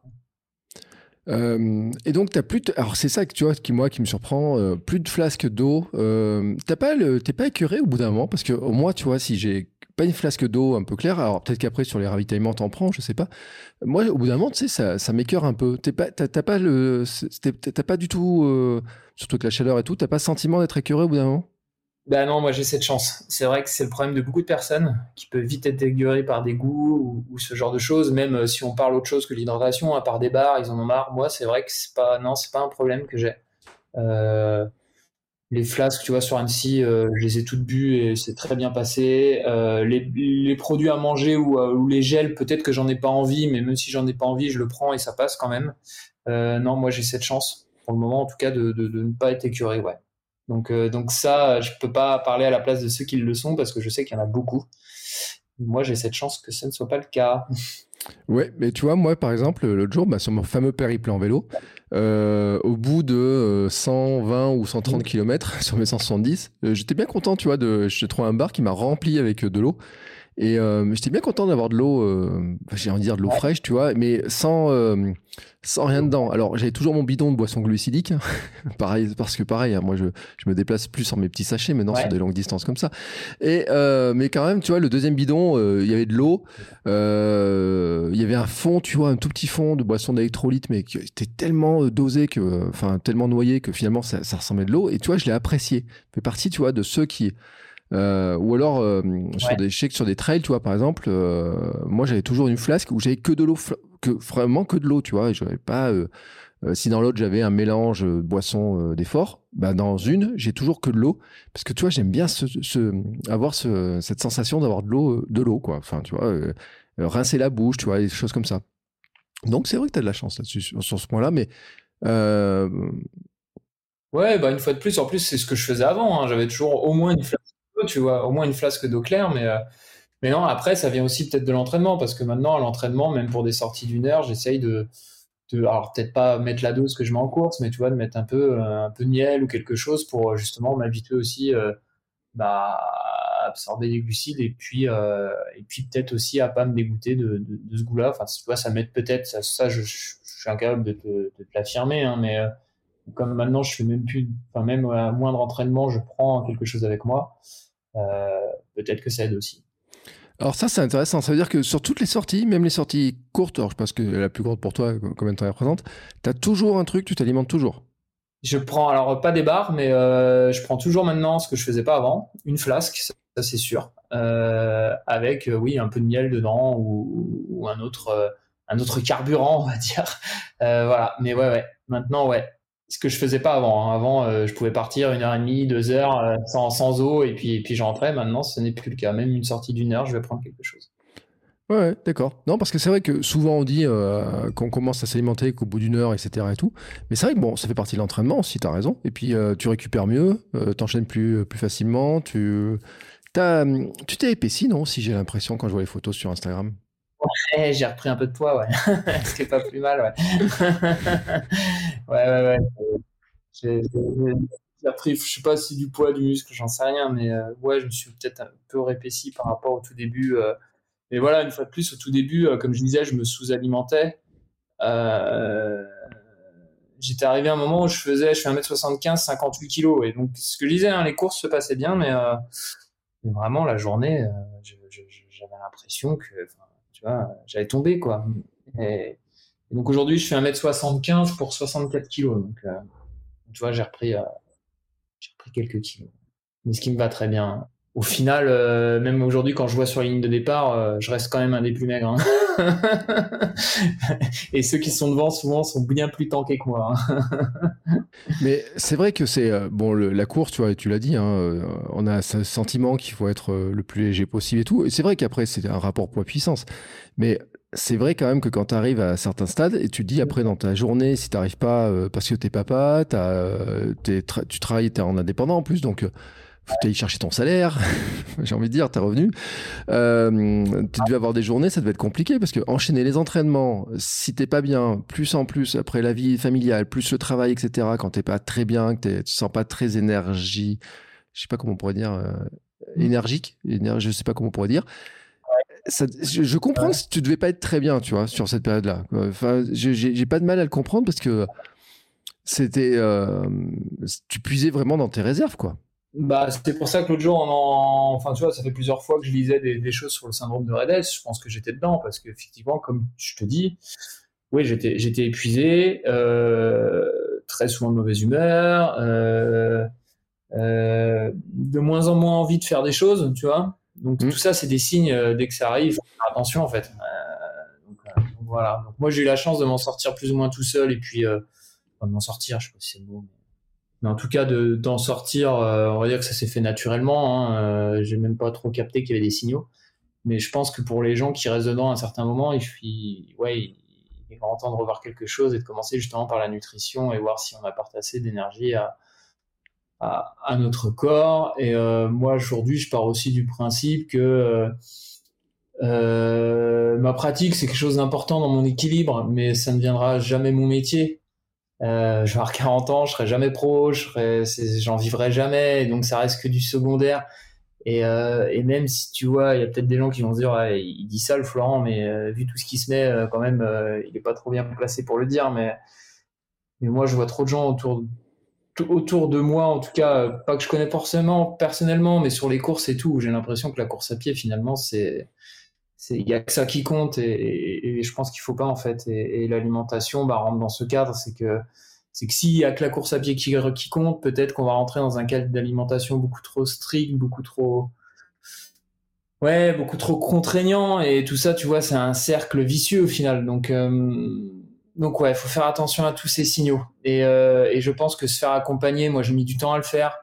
Euh, et donc, tu plus. Alors, c'est ça que tu vois, qui, moi, qui me surprend. Euh, plus de flasques d'eau. Euh, t'as pas. T'es pas écuré au bout d'un moment? Parce que, moins, tu vois, si j'ai pas une flasque d'eau un peu claire, alors peut-être qu'après, sur les ravitaillements, t'en prends, je sais pas. Moi, au bout d'un moment, tu sais, ça, ça m'écœure un peu. T'as pas, pas, le. T'as pas du tout. surtout avec la chaleur et tout, t'as pas le sentiment d'être écœuré au bout d'un moment? Ben non, moi j'ai cette chance. C'est vrai que c'est le problème de beaucoup de personnes qui peuvent vite être égueurées par des goûts ou, ce genre de choses. Même euh, si on parle autre chose que l'hydratation, à part des bars, ils en ont marre. Moi, c'est vrai que c'est pas, un problème que j'ai. Euh, les flasques, tu vois, sur Annecy, euh, je les ai toutes bues et c'est très bien passé. les, produits à manger ou, les gels, peut-être que j'en ai pas envie, mais même si j'en ai pas envie, je le prends et ça passe quand même. non, moi j'ai cette chance, pour le moment en tout cas, de, de ne pas être écœuré, ouais. Donc, euh, donc ça, je peux pas parler à la place de ceux qui le sont parce que je sais qu'il y en a beaucoup. Moi, j'ai cette chance que ce ne soit pas le cas. <laughs> Ouais, mais tu vois, moi, par exemple, l'autre jour, bah, sur mon fameux périple en vélo, euh, au bout de 120 euh, ou 130 km <laughs> sur mes 170, j'étais bien content, tu vois, de, j'ai trouvé un bar qui m'a rempli avec de l'eau. Et euh, j'étais bien content d'avoir de l'eau, euh, j'ai envie de dire de l'eau fraîche, tu vois, mais sans, euh, sans rien dedans. Alors, j'avais toujours mon bidon de boisson glucidique, hein. <laughs> pareil, parce que pareil, hein, moi, je, je, me déplace plus sur mes petits sachets maintenant sur des longues distances comme ça. Et, mais quand même, tu vois, le deuxième bidon, il y avait de l'eau, il y avait un fond, tu vois, un tout petit fond de boisson d'électrolyte, mais qui était tellement dosé, que, enfin, tellement noyé que finalement, ça, ça ressemblait de l'eau. Et tu vois, je l'ai apprécié. fait partie, tu vois, de ceux qui euh, ou alors euh, sur des sur des trails, tu vois, par exemple, euh, moi j'avais toujours une flasque où j'avais que de l'eau, que vraiment que de l'eau, tu vois, et j'avais pas. si dans l'autre j'avais un mélange de boisson d'effort, bah dans une j'ai toujours que de l'eau parce que tu vois j'aime bien ce, avoir cette sensation d'avoir de l'eau, de l'eau quoi. Enfin tu vois, rincer la bouche, tu vois, des choses comme ça. Donc c'est vrai que tu as de la chance là-dessus sur, ce point-là, mais Ouais, bah une fois de plus, en plus, c'est ce que je faisais avant. Hein. J'avais toujours au moins une flasque tu vois, au moins une flasque d'eau claire, mais, euh, mais non, après, ça vient aussi peut-être de l'entraînement, parce que maintenant, à l'entraînement, même pour des sorties d'une heure, j'essaye de, de, alors peut-être pas mettre la dose que je mets en course, mais tu vois, de mettre un peu, euh, un peu de miel ou quelque chose pour euh, justement m'habituer aussi bah, à absorber des glucides et puis, et puis peut-être aussi à pas me dégoûter de, de, ce goût-là. Enfin, tu vois, ça m'aide peut-être, ça, je, suis incapable de te, te l'affirmer, hein, mais comme maintenant je fais même plus, enfin même à moindre entraînement, je prends quelque chose avec moi. Euh, peut-être que ça aide aussi. Alors ça, c'est intéressant. Ça veut dire que sur toutes les sorties, même les sorties courtes, alors je pense que la plus courte pour toi, combien de temps elle représente, tu as toujours un truc, tu t'alimentes toujours? Je prends, alors pas des barres, mais euh, je prends toujours maintenant ce que je faisais pas avant, une flasque, ça, c'est sûr, euh, avec oui un peu de miel dedans ou, un autre un autre carburant, <laughs> on va dire. voilà, mais ouais ouais. Maintenant ouais, ce que je faisais pas avant. Hein. Avant, euh, je pouvais partir une heure et demie, deux heures euh, sans, eau et puis. Maintenant, ce n'est plus le cas. Même une sortie d'une heure, je vais prendre quelque chose. Ouais, d'accord. Non, parce que c'est vrai que souvent on dit euh, qu'on commence à s'alimenter qu'au bout d'une heure, etc. Et tout. Mais c'est vrai que bon, ça fait partie de l'entraînement aussi, tu as raison. Et puis tu récupères mieux, tu enchaînes plus, plus facilement. Tu t'es épaissi, non Si j'ai l'impression quand je vois les photos sur Instagram. J'ai repris un peu de poids, ouais. <laughs> C'était pas plus mal, ouais. <laughs> ouais, ouais. J'ai repris, je sais pas si du poids, du muscle, j'en sais rien, mais euh, ouais, je me suis peut-être un peu répaissi par rapport au tout début. Euh. mais voilà, une fois de plus, au tout début, euh, comme je disais, je me sous-alimentais. J'étais arrivé à un moment où je faisais, je fais 1m75, 58 kg. Et donc, ce que je disais, hein, les courses se passaient bien, mais, vraiment, la journée, j'avais l'impression que, j'allais tomber, quoi. Et, donc aujourd'hui, je fais 1m75 pour 64 kg. Donc, tu vois, j'ai repris, j'ai pris quelques kilos. Mais ce qui me va très bien. Au final, euh, même aujourd'hui, quand je vois sur la ligne de départ, euh, je reste quand même un des plus maigres. Hein. <laughs> Et ceux qui sont devant, souvent, sont bien plus tankés que moi. Hein. <laughs> Mais c'est vrai que c'est euh, bon la course, tu vois, tu l'as dit. Hein, on a ce sentiment qu'il faut être le plus léger possible et tout. Et c'est vrai qu'après, c'est un rapport poids-puissance. Mais c'est vrai quand même que quand tu arrives à certains stades et tu te dis après dans ta journée, si tu n'arrives pas parce que t'es papa, as, tu travailles, tu es en indépendant en plus, donc faut aller chercher ton salaire, <laughs> j'ai envie de dire, tes revenus. Euh, tu devais avoir des journées, ça devait être compliqué parce que enchaîner les entraînements, si t'es pas bien, plus en plus après la vie familiale, plus le travail, etc. Quand t'es pas très bien, que tu sens pas très énergie, je sais pas comment on pourrait dire, euh, mmh. énergique, je sais pas comment on pourrait dire je, comprends que tu devais pas être très bien, tu vois, sur cette période-là. Enfin, j'ai pas de mal à le comprendre parce que c'était, euh, tu puisais vraiment dans tes réserves, quoi. Bah, c'était pour ça que l'autre jour, en... enfin, tu vois, ça fait plusieurs fois que je lisais des, choses sur le syndrome de Red Je pense que j'étais dedans parce qu'effectivement, comme je te dis, oui, j'étais, j'étais épuisé, euh, très souvent de mauvaise humeur, euh, de moins en moins envie de faire des choses, tu vois. Donc mmh. tout ça, c'est des signes euh, dès que ça arrive, faire attention en fait. Euh, euh, donc, voilà. Donc, moi, j'ai eu la chance de m'en sortir plus ou moins tout seul et puis de m'en sortir, je sais pas si c'est le mot, mais, en tout cas de d'en sortir, on va dire que ça s'est fait naturellement. Hein. j'ai même pas trop capté qu'il y avait des signaux. Mais je pense que pour les gens qui restent dedans à un certain moment, il, il, ouais, il est grand temps de revoir quelque chose et de commencer justement par la nutrition et voir si on apporte assez d'énergie à, à, notre corps. Et euh, moi, aujourd'hui, je pars aussi du principe que euh, euh, ma pratique, c'est quelque chose d'important dans mon équilibre, mais ça ne viendra jamais mon métier. Je vais avoir 40 ans, je serai jamais pro, j'en vivrai jamais, donc ça reste que du secondaire. Et, et, même si tu vois, il y a peut-être des gens qui vont se dire, il dit ça le Florent, mais vu tout ce qui se met, quand même, il est pas trop bien placé pour le dire. Mais, mais moi, je vois trop de gens autour, autour de moi, en tout cas, pas que je connais forcément personnellement, mais sur les courses et tout, j'ai l'impression que la course à pied, finalement, c'est il y a que ça qui compte et, je pense qu'il faut pas en fait. Et, l'alimentation bah, rentre dans ce cadre. C'est que c'est que s'il y a que la course à pied qui, qui compte peut-être qu'on va rentrer dans un cadre d'alimentation beaucoup trop strict beaucoup trop ouais beaucoup trop contraignant. Et tout ça tu vois c'est un cercle vicieux au final. Donc euh, donc ouais, il faut faire attention à tous ces signaux. Et, euh, et, je pense que se faire accompagner, moi j'ai mis du temps à le faire,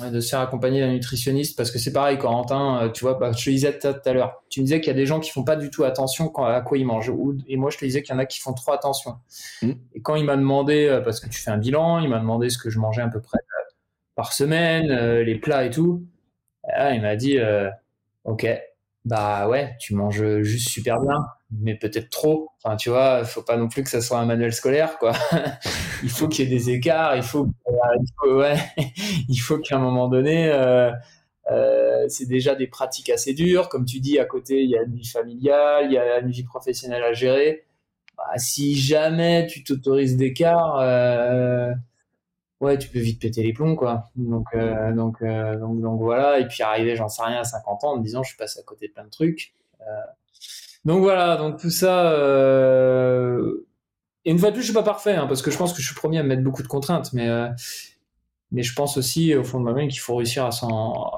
de se faire accompagner d'un nutritionniste, parce que c'est pareil, Corentin, euh, tu vois, bah, je te disais tout à l'heure, tu me disais qu'il y a des gens qui font pas du tout attention quand, à quoi ils mangent. Et moi je te disais qu'il y en a qui font trop attention. Mmh. Et quand il m'a demandé, parce que tu fais un bilan, il m'a demandé ce que je mangeais à peu près par semaine, les plats et tout, ah, il m'a dit, ok, bah ouais, tu manges juste super bien mais peut-être trop. Enfin, tu vois, faut pas non plus que ça soit un manuel scolaire, quoi. <laughs> il faut qu'il y ait des écarts, il faut, ouais, <laughs> il faut qu'à un moment donné, euh, euh, c'est déjà des pratiques assez dures. Comme tu dis, à côté, il y a une vie familiale, il y a une vie professionnelle à gérer. Bah, si jamais tu t'autorises d'écart, euh, ouais, tu peux vite péter les plombs, quoi. Donc, donc, donc, donc, voilà. Et puis arriver, j'en sais rien, à 50 ans, en me disant, je suis passé à côté de plein de trucs. Donc voilà, donc tout ça. Euh... Et une fois de plus, je suis pas parfait, hein, parce que je pense que je suis premier à mettre beaucoup de contraintes, mais euh, mais je pense aussi au fond de moi-même qu'il faut réussir à s'en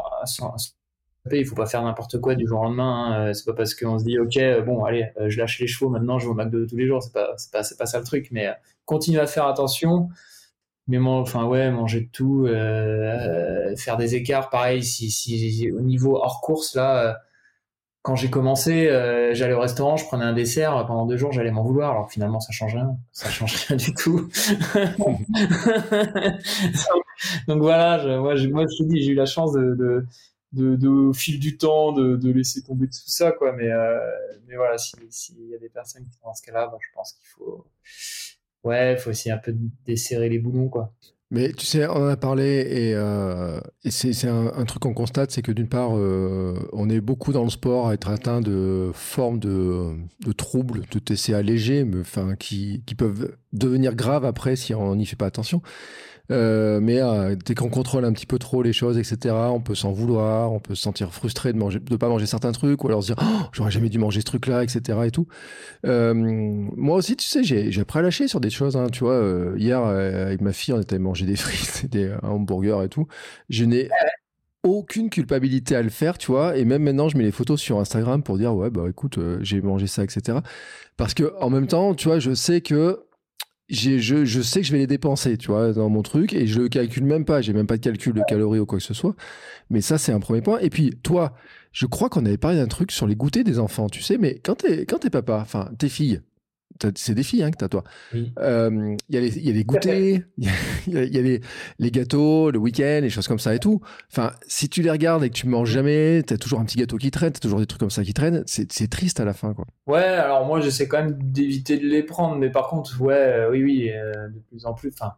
il faut pas faire n'importe quoi du jour au lendemain. Hein. C'est pas parce qu'on se dit ok, bon, allez, euh, je lâche les chevaux maintenant, je vais au McDo tous les jours. C'est pas, pas, pas ça le truc. Mais euh, continue à faire attention. Mais enfin ouais, manger de tout, faire des écarts, pareil. Si, si au niveau hors course là, quand j'ai commencé, euh, j'allais au restaurant, je prenais un dessert, pendant deux jours, j'allais m'en vouloir. Alors finalement, ça change rien, ça change rien du tout. <laughs> donc, voilà, moi, je, moi, je te dis, j'ai eu la chance de, de, au fil du temps, de, laisser tomber tout ça, quoi. Mais, euh, mais voilà, s'il y a des personnes qui sont dans ce cas-là, je pense qu'il faut, ouais, faut essayer un peu de desserrer les boulons, quoi. Mais tu sais, on en a parlé et, euh, c'est un, truc qu'on constate, c'est que d'une part, euh, on est beaucoup dans le sport à être atteint de formes de, troubles, de TCA légers, enfin, qui peuvent devenir graves après si on n'y fait pas attention. Euh, mais euh, dès qu'on contrôle un petit peu trop les choses, etc., on peut s'en vouloir, on peut se sentir frustré de de pas manger certains trucs, ou alors se dire oh, j'aurais jamais dû manger ce truc-là, etc. Et tout. Euh, moi aussi, tu sais, j'ai après lâché sur des choses. Hein, tu vois, hier avec ma fille, on était manger des <laughs> frites, des hamburgers et tout. Je n'ai aucune culpabilité à le faire, tu vois. Et même maintenant, je mets les photos sur Instagram pour dire ouais bah écoute, j'ai mangé ça, etc. Parce que en même temps, tu vois, je sais que je, je, sais que je vais les dépenser, tu vois, dans mon truc, et je le calcule même pas. J'ai même pas de calcul de calories ou quoi que ce soit. Mais ça, c'est un premier point. Et puis, toi, je crois qu'on avait parlé d'un truc sur les goûters des enfants, tu sais, mais quand t'es, quand t'es papa, enfin, tes filles, c'est des filles hein, que tu as, toi. Il euh, y, a les, y a les goûters, <laughs> il y, a, les, les, gâteaux, le week-end, les choses comme ça et tout. Enfin, si tu les regardes et que tu manges jamais, tu as toujours un petit gâteau qui traîne, tu as toujours des trucs comme ça qui traînent, c'est triste à la fin. Quoi. Ouais, alors moi, j'essaie quand même d'éviter de les prendre, mais par contre, ouais, euh, oui, oui, euh, de plus en plus. Enfin,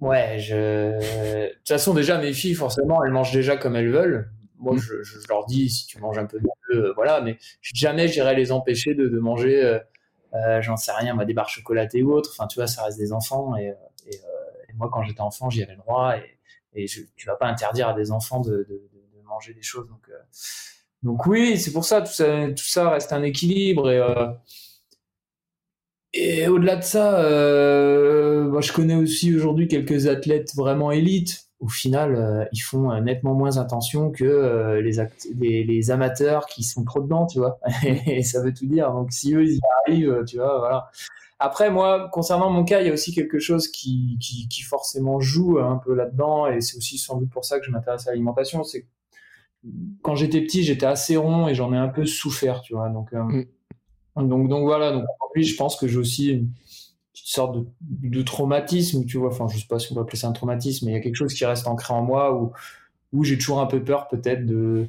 ouais, je. De toute façon, déjà, mes filles, forcément, elles mangent déjà comme elles veulent moi, mm. je, je, leur dis, si tu manges un peu de voilà, mais jamais j'irai les empêcher de, de manger euh, j'en sais rien, moi, des barres chocolatées ou autres. Enfin, tu vois, ça reste des enfants. Et, euh, euh, et, moi, quand j'étais enfant, j'y avais le droit. Et, et je, tu vas pas interdire à des enfants de, manger des choses. Donc, oui, c'est pour ça tout, ça, reste un équilibre. Et, au-delà de ça, euh, je connais aussi aujourd'hui quelques athlètes vraiment élites au final, euh, ils font euh, nettement moins attention que euh, les, les, amateurs qui sont trop dedans, tu vois. <laughs> et ça veut tout dire. Donc, si eux, ils y arrivent, tu vois, voilà. Après, moi, concernant mon cas, il y a aussi quelque chose qui, qui, forcément joue un peu là-dedans, et c'est aussi sans doute pour ça que je m'intéresse à l'alimentation. C'est quand j'étais petit, j'étais assez rond et j'en ai un peu souffert, tu vois. Donc, mm. donc, donc voilà. Donc aujourd'hui, je pense que j'ai aussi une sorte de, traumatisme, tu vois. Enfin, je sais pas si on peut appeler ça un traumatisme, mais il y a quelque chose qui reste ancré en moi où, j'ai toujours un peu peur, peut-être, de,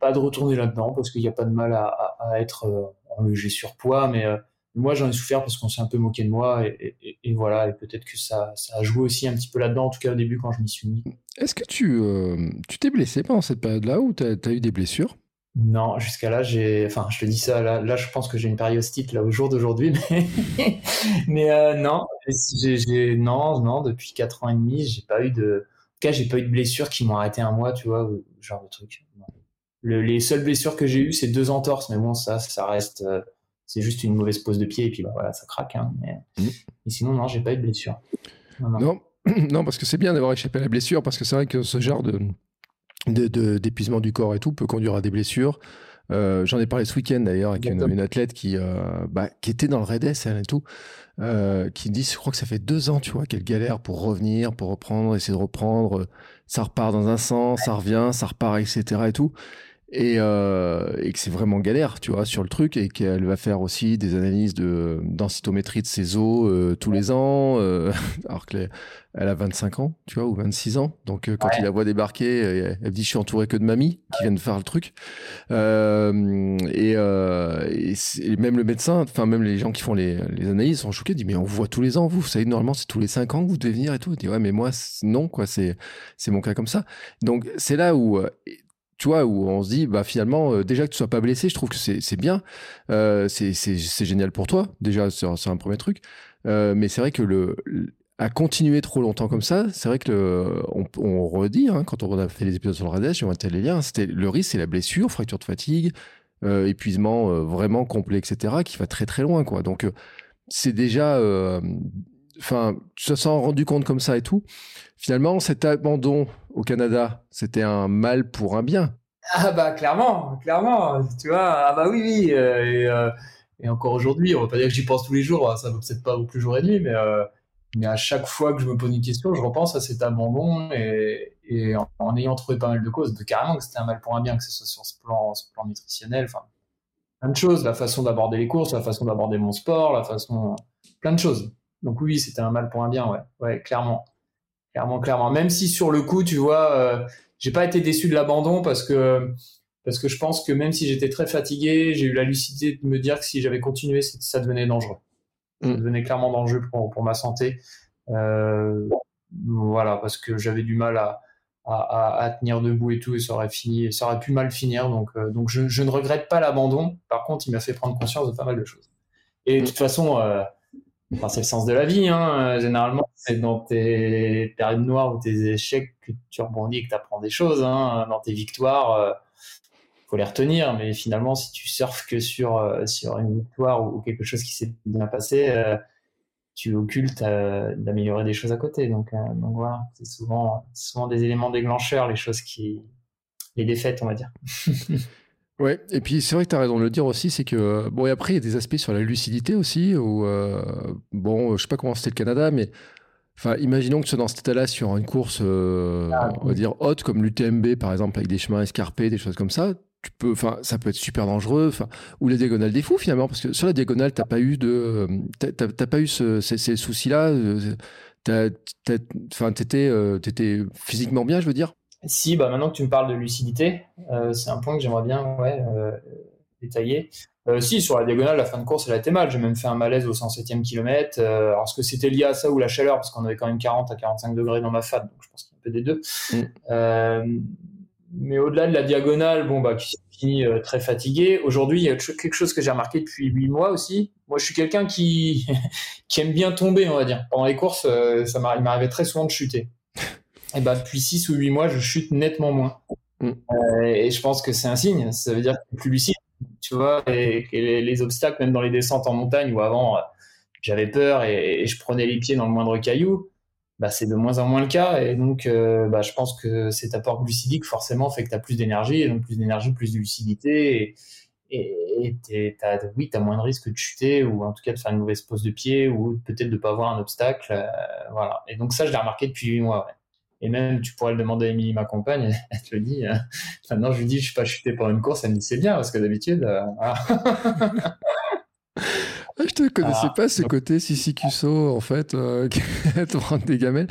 pas de retourner là-dedans, parce qu'il n'y a pas de mal à, être euh, en léger surpoids, mais euh, moi j'en ai souffert parce qu'on s'est un peu moqué de moi, et, voilà, et peut-être que ça, a joué aussi un petit peu là-dedans, en tout cas au début quand je m'y suis mis. Est-ce que tu euh, tu t'es blessé pendant cette période-là ou tu as, eu des blessures? Non, jusqu'à là, j'ai. Enfin, je te dis ça, là, là je pense que j'ai une périostite là au jour d'aujourd'hui, <laughs> mais, mais euh, non, j'ai, non, non, depuis 4 ans et demi, j'ai pas eu de. En tout cas, j'ai pas eu de blessures qui m'ont arrêté un mois, tu vois, genre de truc. les seules blessures que j'ai eues, c'est deux entorses, mais bon, ça, ça reste. Euh, c'est juste une mauvaise pose de pied, et puis bah, voilà, ça craque. Hein, mais... Mmh. sinon, non, j'ai pas eu de blessure. non. <clears throat> non, parce que c'est bien d'avoir échappé à la blessure, parce que c'est vrai que ce genre de d'épuisement du corps et tout peut conduire à des blessures. Euh, j'en ai parlé ce week-end d'ailleurs avec une, athlète qui, euh, bah, qui était dans le Red S et tout, euh, qui dit, je crois que ça fait deux ans, tu vois, qu'elle galère pour revenir, pour reprendre, essayer de reprendre. Ça repart dans un sens, ça revient, ça repart, etc. et tout et, euh, et que c'est vraiment galère, tu vois, sur le truc, et qu'elle va faire aussi des analyses de densitométrie de ses os euh, tous les ans, euh, <laughs> alors qu'elle a 25 ans, tu vois, ou 26 ans. Donc quand il la voit débarquer, elle, dit je suis entouré que de mamie qui viennent faire le truc. Et, et, même le médecin, enfin même les gens qui font les, les analyses sont choqués, disent mais on vous voit tous les ans, vous, vous savez normalement c'est tous les 5 ans que vous devez venir et tout. Dit ouais mais moi non quoi, c'est c'est mon cas comme ça. Donc c'est là où tu vois, où on se dit, bah finalement, euh, déjà que tu sois pas blessé, je trouve que c'est bien, euh, c'est génial pour toi. Déjà, c'est un premier truc. Euh, mais c'est vrai que le à continuer trop longtemps comme ça, c'est vrai que on, redit hein, quand on a fait les épisodes sur le Radèche, on va les liens, c'était le risque, c'est la blessure, fracture de fatigue, épuisement vraiment complet, etc., qui va très très loin, quoi. Donc c'est déjà, enfin, tu te sens rendu compte comme ça et tout. Finalement, cet abandon au Canada, c'était un mal pour un bien. Ah bah clairement, clairement, tu vois, ah bah oui, oui, euh, euh, et, encore aujourd'hui, on va pas dire que j'y pense tous les jours, hein, ça ne peut-être pas plus jour et nuit, mais, euh, mais à chaque fois que je me pose une question, je repense à cet abandon et, et en, ayant trouvé pas mal de causes, de carrément que c'était un mal pour un bien, que ce soit sur ce plan, ce plan nutritionnel, enfin, plein de choses, la façon d'aborder les courses, la façon d'aborder mon sport, la façon, plein de choses. Donc oui, c'était un mal pour un bien, ouais, ouais, clairement. Clairement, clairement. Même si sur le coup, tu vois, euh, j'ai pas été déçu de l'abandon parce que parce que je pense que même si j'étais très fatigué, j'ai eu la lucidité de me dire que si j'avais continué, ça devenait dangereux. Ça mm. devenait clairement dangereux pour, pour ma santé. Euh, voilà, parce que j'avais du mal à, à, à, tenir debout et tout, et ça aurait fini, ça aurait pu mal finir. Donc, euh, donc je, je, ne regrette pas l'abandon. Par contre, il m'a fait prendre conscience de pas mal de choses. Et de toute façon, euh, c'est le sens de la vie. Hein. Généralement, c'est dans tes périodes noires ou tes échecs que tu rebondis et que tu apprends des choses. Hein. Dans tes victoires, euh, faut les retenir. Mais finalement, si tu surfes que sur, euh, sur une victoire ou, quelque chose qui s'est bien passé, euh, tu occultes d'améliorer des choses à côté. Donc, donc voilà, c'est souvent, souvent des éléments déclencheurs, les choses qui. les défaites, on va dire. <laughs> Ouais, et puis c'est vrai que tu as raison de le dire aussi, c'est que, bon, et après, il y a des aspects sur la lucidité aussi, où, euh, bon, je sais pas comment c'était le Canada, mais, enfin, imaginons que tu sois dans cet état-là sur une course, euh, ah, on va dire, haute, comme l'UTMB, par exemple, avec des chemins escarpés, des choses comme ça, tu peux, enfin, ça peut être super dangereux, enfin, ou la diagonale des fous, finalement, parce que sur la diagonale, t'as pas eu de, t'as pas eu ce, ces, ces soucis-là, euh, enfin, t'étais, t'étais physiquement bien, je veux dire? Si, bah maintenant que tu me parles de lucidité, euh, c'est un point que j'aimerais bien ouais, euh, détailler. Euh, si, sur la diagonale, la fin de course, elle a été mal. J'ai même fait un malaise au 107e kilomètre. alors, est-ce que c'était lié à ça ou la chaleur? Parce qu'on avait quand même 40 à 45 degrés dans ma fat, donc je pense qu'il y a un peu des deux. Mm. mais au-delà de la diagonale, bon, bah, qui finit très fatigué. Aujourd'hui, il y a quelque chose que j'ai remarqué depuis 8 mois aussi. Moi, je suis quelqu'un qui, <laughs> qui aime bien tomber, on va dire. Pendant les courses, ça m'arrivait très souvent de chuter et bah, depuis 6 ou 8 mois, je chute nettement moins. Mm. Euh, et je pense que c'est un signe. Ça veut dire que tu plus lucide, tu vois, et, les, obstacles, même dans les descentes en montagne où avant euh, j'avais peur et, je prenais les pieds dans le moindre caillou, bah, c'est de moins en moins le cas. Et donc, euh, bah, je pense que cet apport glucidique, forcément, fait que tu as plus d'énergie, et donc plus d'énergie, plus de lucidité. Et, et as, oui, tu as moins de risque de chuter, ou en tout cas de faire une mauvaise pose de pied, ou peut-être de pas avoir un obstacle. voilà. Et donc, ça, je l'ai remarqué depuis 8 mois. Ouais. Et même, tu pourrais le demander à Émilie, ma compagne, elle te le dit. Hein. Maintenant, je lui dis, je suis pas chuté pendant une course, elle me dit, c'est bien, parce que d'habitude. Euh, <laughs> je te connaissais pas ce côté Sissi Cusso, en fait, euh, <laughs> qui te rend des gamelles.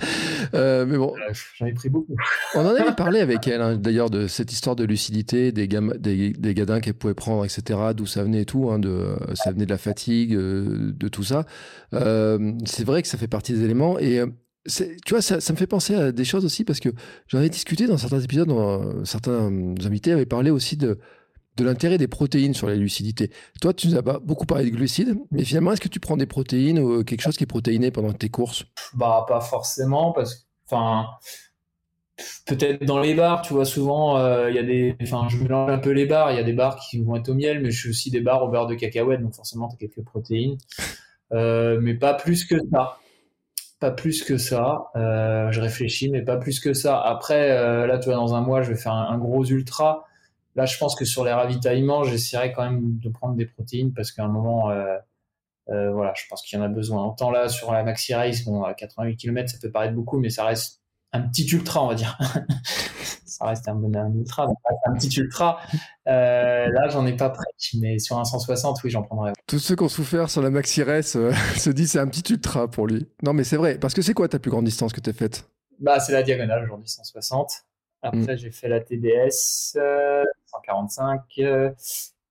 Euh, mais bon. J'en ai pris beaucoup. on en avait parlé avec elle, hein, d'ailleurs, de cette histoire de lucidité, des, des, des gadins qu'elle pouvait prendre, etc., d'où ça venait et tout, hein, de, ça venait de la fatigue, de tout ça. c'est vrai que ça fait partie des éléments. Et tu vois, ça, me fait penser à des choses aussi parce que j'en ai discuté dans certains épisodes, dans, certains invités avaient parlé aussi de, l'intérêt des protéines sur la lucidité. Toi, tu nous as beaucoup parlé de glucides, mais finalement, est-ce que tu prends des protéines ou quelque chose qui est protéiné pendant tes courses? Bah, pas forcément, parce que, peut-être dans les bars, tu vois, souvent, euh, il y a des, enfin, je mélange un peu les bars, il y a des bars qui vont être au miel, mais je suis aussi des bars au beurre de cacahuète, donc forcément, tu as quelques protéines, euh, mais pas plus que ça plus que ça. Euh, je réfléchis, mais pas plus que ça. Après, euh, là, tu vois, dans un mois, je vais faire un, gros ultra. Là, je pense que sur les ravitaillements, j'essaierai quand même de prendre des protéines parce qu'à un moment, euh, voilà, je pense qu'il y en a besoin. En temps là, sur la Maxi Race, bon, à 88 km, ça peut paraître beaucoup, mais ça reste un petit ultra, on va dire. <laughs> ça reste un, un ultra, un petit ultra. Euh, là, j'en ai pas prêt, mais sur un 160, oui, j'en prendrais. Tous ceux qui ont souffert sur la Maxi Race euh, <laughs> se disent c'est un petit ultra pour lui. Non, mais c'est vrai, parce que c'est quoi ta plus grande distance que tu as faite? Bah, c'est la diagonale aujourd'hui, 160. Après, mm. j'ai fait la TDS 145 euh,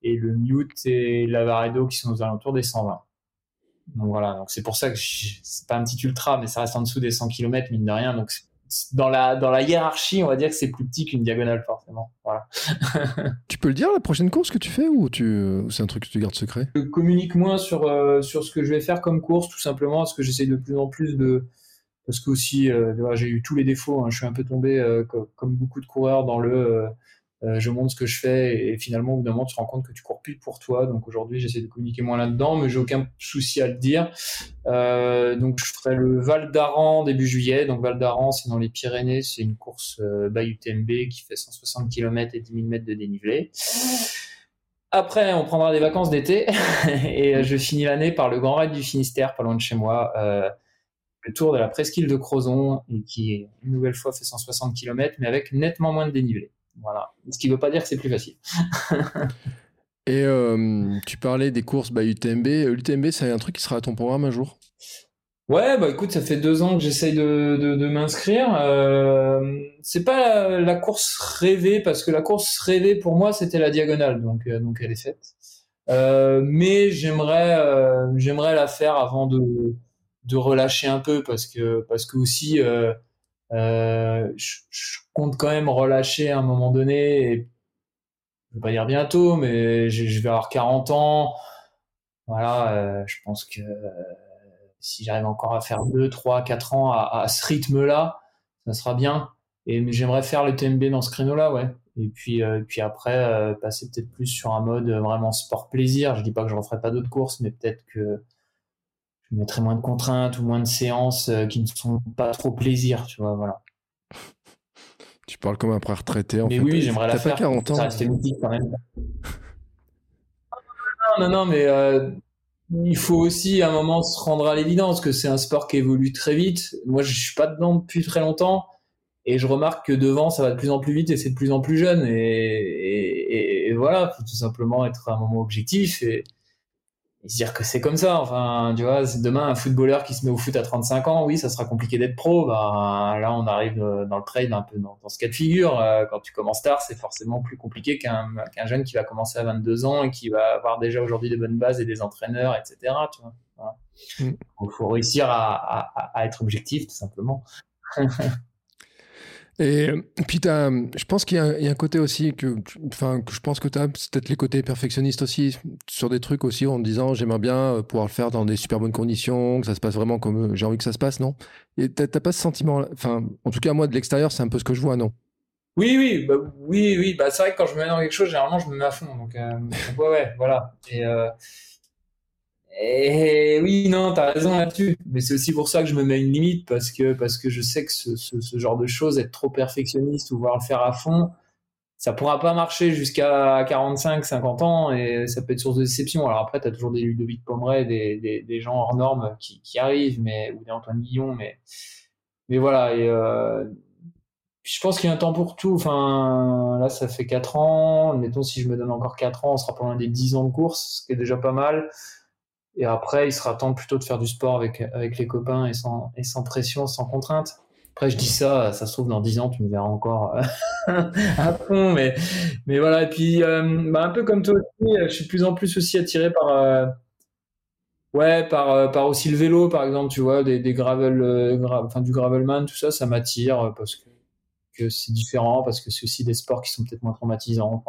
et le Mute et l'Avaredo qui sont aux alentours des 120. Donc voilà, donc c'est pour ça que c'est pas un petit ultra, mais ça reste en dessous des 100 km, mine de rien. Donc dans la, dans la hiérarchie, on va dire que c'est plus petit qu'une diagonale, forcément. Voilà. <laughs> tu peux le dire, la prochaine course que tu fais, ou, tu, c'est un truc que tu gardes secret? Je communique moins sur, euh, sur ce que je vais faire comme course, tout simplement, parce que j'essaye de plus en plus de. Parce que aussi, euh, j'ai eu tous les défauts. Hein. je suis un peu tombé, euh, comme, beaucoup de coureurs, dans le je montre ce que je fais et, finalement au bout d'un moment tu te rends compte que tu cours plus pour toi. Donc aujourd'hui j'essaie de communiquer moins là-dedans mais j'ai aucun souci à le dire. Euh, donc je ferai le Val d'Aran début juillet. Donc Val d'Aran c'est dans les Pyrénées. C'est une course euh, by UTMB qui fait 160 km et 10 000 mètres de dénivelé. Après, on prendra des vacances d'été. <laughs> Et je finis l'année par le Grand Raid du Finistère, pas loin de chez moi, le tour de la presqu'île de Crozon, qui, une nouvelle fois, fait 160 km, mais avec nettement moins de dénivelé. Voilà. Ce qui ne veut pas dire que c'est plus facile. <laughs> Et euh, tu parlais des courses bah, UTMB. UTMB, c'est un truc qui sera à ton programme un jour? Ouais, bah écoute, ça fait deux ans que j'essaye de, de, m'inscrire. Euh, c'est pas la, course rêvée parce que la course rêvée pour moi c'était la diagonale, donc euh, donc elle est faite. Euh, mais j'aimerais j'aimerais la faire avant de de relâcher un peu parce que parce que aussi je, je, compte quand même relâcher à un moment donné. Et, je vais pas dire bientôt, mais je vais avoir 40 ans. Voilà, je pense que si j'arrive encore à faire 2, 3, 4 ans à, ce rythme-là, ça sera bien. Et j'aimerais faire le TMB dans ce créneau-là, ouais. Et puis, euh, puis après, euh, passer peut-être plus sur un mode vraiment sport plaisir. Je dis pas que je referai pas d'autres courses, mais peut-être que je mettrai moins de contraintes ou moins de séances euh, qui ne sont pas trop plaisir, tu vois, voilà. Tu parles comme un prêtre retraité, en mais oui, j'aimerais la faire. 40 ans. Ça reste quand même. non, non, non, mais il faut aussi à un moment se rendre à l'évidence que c'est un sport qui évolue très vite. Moi, je suis pas dedans depuis très longtemps et je remarque que devant, ça va de plus en plus vite et c'est de plus en plus jeune. Et, et, et voilà, faut tout simplement être à un moment objectif et, et dire que c'est comme ça. Enfin, tu vois, demain un footballeur qui se met au foot à 35 ans, oui, ça sera compliqué d'être pro. Ben, là, on arrive dans le trade un peu dans, ce cas de figure. Euh, quand tu commences tard, c'est forcément plus compliqué qu'un jeune qui va commencer à 22 ans et qui va avoir déjà aujourd'hui des bonnes bases et des entraîneurs, etc. Tu vois. Il mm. faut réussir à, à être objectif, tout simplement. <laughs> Et puis, je pense qu'il y, a un côté aussi que, enfin, je pense que tu as, peut-être les côtés perfectionnistes aussi, sur des trucs aussi, en disant j'aimerais bien euh, pouvoir le faire dans des super bonnes conditions, que ça se passe vraiment comme euh, j'ai envie que ça se passe, non? Et t'as pas ce sentiment, enfin, en tout cas, moi, de l'extérieur, c'est un peu ce que je vois, non? Oui, oui, bah, oui, oui, bah, c'est vrai que quand je me mets dans quelque chose, généralement, je me mets à fond. Donc, euh, ouais, ouais, voilà. Et oui, non, t'as raison là-dessus. Mais c'est aussi pour ça que je me mets une limite parce que, parce que je sais que ce, genre de choses, être trop perfectionniste ou vouloir le faire à fond, ça pourra pas marcher jusqu'à 45, 50 ans et ça peut être source de déception. Alors après, tu as toujours des Ludovic Pomeray, des, des, gens hors normes qui, arrivent, mais, ou des Antoine Guillon, mais, voilà. Euh, je pense qu'il y a un temps pour tout. Enfin, là, ça fait 4 ans. Mettons, si je me donne encore 4 ans, on sera pas loin des 10 ans de course, ce qui est déjà pas mal. Et après, il sera temps plutôt de faire du sport avec, avec les copains et sans, et sans pression, sans contrainte. Après, je dis ça, ça se trouve, dans 10 ans, tu me verras encore euh, <laughs> à fond. Mais, mais voilà. Et puis, euh, bah, un peu comme toi aussi, je suis de plus en plus aussi attiré par, euh, ouais, par, par aussi le vélo, par exemple, tu vois, des, des gravel, enfin, du gravelman, tout ça, ça m'attire parce que, que c'est différent, parce que c'est aussi des sports qui sont peut-être moins traumatisants.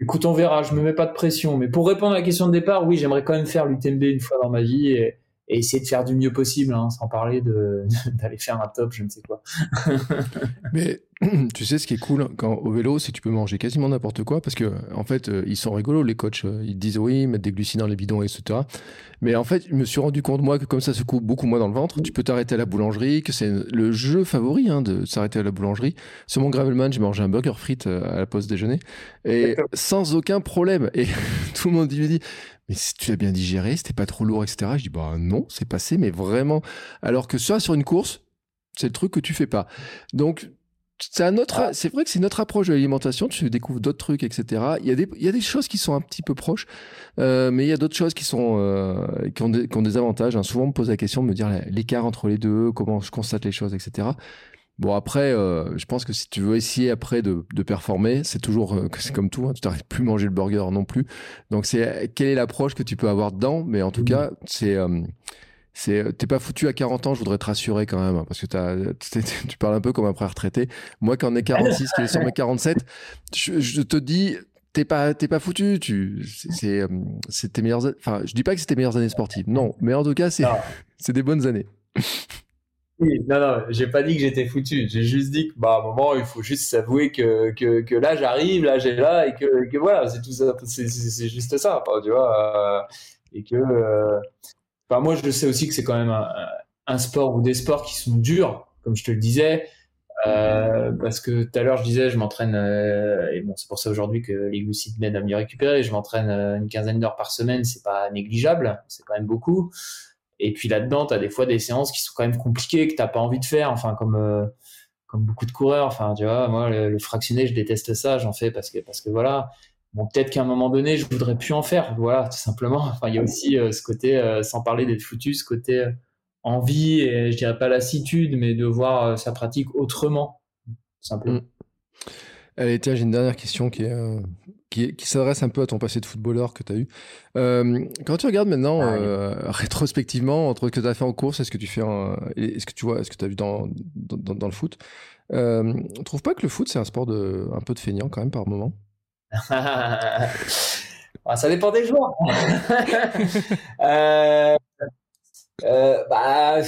Écoute, on verra, je me mets pas de pression. Mais pour répondre à la question de départ, oui, j'aimerais quand même faire l'UTMB une fois dans ma vie et, essayer de faire du mieux possible, hein, sans parler <laughs> d'aller faire un top, je ne sais quoi. <laughs> Mais <clears throat> tu sais, ce qui est cool quand, au vélo, c'est que tu peux manger quasiment n'importe quoi parce que, en fait, euh, ils sont rigolos, les coachs. Euh, ils disent oui, mettre des glucides dans les bidons, etc. Mais en fait, je me suis rendu compte, moi, que comme ça se coupe beaucoup moins dans le ventre, tu peux t'arrêter à la boulangerie, que c'est le jeu favori hein, de s'arrêter à la boulangerie. Sur mon Gravelman, j'ai mangé un burger frites euh, à la pause déjeuner et sans aucun problème. Et <laughs> tout le monde me dit, mais si tu l'as bien digéré, c'était pas trop lourd, etc. Je dis, bah non, c'est passé, mais vraiment. Alors que ça, sur une course, c'est le truc que tu fais pas. Donc, c'est un autre, c'est vrai que c'est notre approche de l'alimentation. Tu découvres d'autres trucs, etc. Il y a des, choses qui sont un petit peu proches, euh, mais il y a d'autres choses qui sont, euh, qui, ont des, qui, ont des, avantages. Hein. Souvent, on me pose la question de me dire l'écart entre les deux, comment je constate les choses, etc. Bon après, euh, je pense que si tu veux essayer après de, de performer, c'est toujours, euh, c'est comme tout, hein, tu t'arrêtes plus manger le burger non plus. Donc c'est quelle est l'approche que tu peux avoir dedans, mais en tout mmh. cas, c'est euh, c'est t'es pas foutu à 40 ans, je voudrais te rassurer quand même, parce que tu parles un peu comme un frère retraité. Moi, quand on est 46, qui est sur mes 47, je, te dis, t'es pas t'es pas foutu. Tu c'est c'est tes meilleures, enfin, je dis pas que c'est tes meilleures années sportives, non, mais en tout cas, c'est c'est des bonnes années. Non, non, j'ai pas dit que j'étais foutu. J'ai juste dit que, bah, à un moment, il faut juste s'avouer que, que, que là, j'arrive, là, j'ai là, et que, que voilà, c'est tout ça, c'est juste ça, tu vois, euh, et que, euh, moi, je sais aussi que c'est quand même un, sport ou des sports qui sont durs, comme je te le disais. Euh, parce que tout à l'heure je disais je m'entraîne euh, et bon c'est pour ça aujourd'hui que les glucides m'aident à mieux récupérer je m'entraîne une quinzaine d'heures par semaine c'est pas négligeable c'est quand même beaucoup et puis là-dedans tu as des fois des séances qui sont quand même compliquées que t'as pas envie de faire enfin comme comme beaucoup de coureurs enfin tu vois moi le, fractionné je déteste ça j'en fais parce que parce que voilà Bon, peut-être qu'à un moment donné, je voudrais plus en faire. Voilà, tout simplement. Enfin, il y a aussi euh, ce côté, euh, sans parler d'être foutu, ce côté, euh, envie et je dirais pas lassitude, mais de voir sa pratique autrement, simplement. Mm. Allez, j'ai une dernière question qui, euh, qui, s'adresse un peu à ton passé de footballeur que tu as eu. Euh, quand tu regardes maintenant, ah, euh, rétrospectivement, entre ce que tu as fait en course et ce que tu fais, ce que tu vois, ce que tu as vu dans, dans, le foot, euh, on trouve pas que le foot, c'est un sport de, un peu de feignant quand même par moment? <laughs> Ah, Ça dépend des joueurs. <laughs> bah,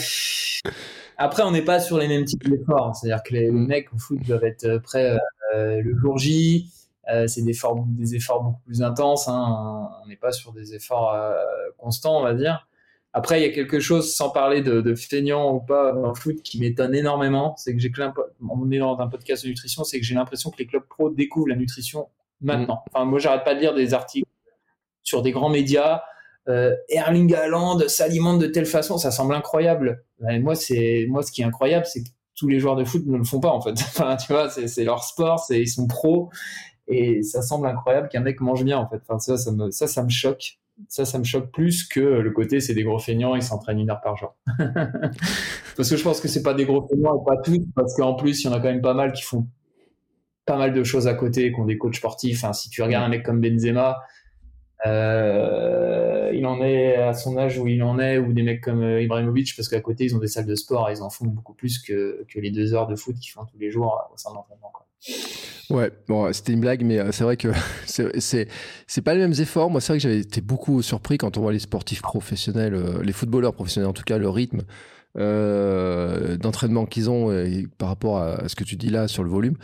après, on n'est pas sur les mêmes types d'efforts. C'est-à-dire que les, mm. mecs au foot doivent être prêts euh, le jour J. Euh, c'est des efforts, des efforts beaucoup plus intenses. Hein. On n'est pas sur des efforts euh, constants, on va dire. Après, il y a quelque chose, sans parler de, de feignant ou pas dans le foot, qui m'étonne énormément. C'est que j'ai on est dans un podcast de nutrition, c'est que j'ai l'impression que les clubs pro découvrent la nutrition maintenant. Mm. Enfin, moi, j'arrête pas de lire des articles sur des grands médias. Erling Haaland s'alimente de telle façon, ça semble incroyable. moi, c'est moi, ce qui est incroyable, c'est que tous les joueurs de foot ne le font pas en fait. <laughs> Enfin, tu vois, c'est leur sport, ils sont pros et ça semble incroyable qu'un mec mange bien en fait. Ça, ça me, choque. Ça, ça me choque plus que le côté c'est des gros feignants, ils s'entraînent une heure par jour. <laughs> parce que je pense que c'est pas des gros feignants et pas tous, parce qu'en plus il y en a quand même pas mal qui font pas mal de choses à côté, qui ont des coachs sportifs. Si tu regardes un mec comme Benzema, euh, il en est à son âge où il en est, ou des mecs comme euh, Ibrahimovic, parce qu'à côté, ils ont des salles de sport et ils en font beaucoup plus que, que les deux heures de foot qu'ils font tous les jours euh, au sein de l'entraînement. Ouais, bon, c'était une blague, mais c'est vrai que <laughs> c'est c'est pas les mêmes efforts. Moi, c'est vrai que j'avais été beaucoup surpris quand on voit les sportifs professionnels, les footballeurs professionnels en tout cas, le rythme euh, d'entraînement qu'ils ont par rapport à ce que tu dis là sur le volume.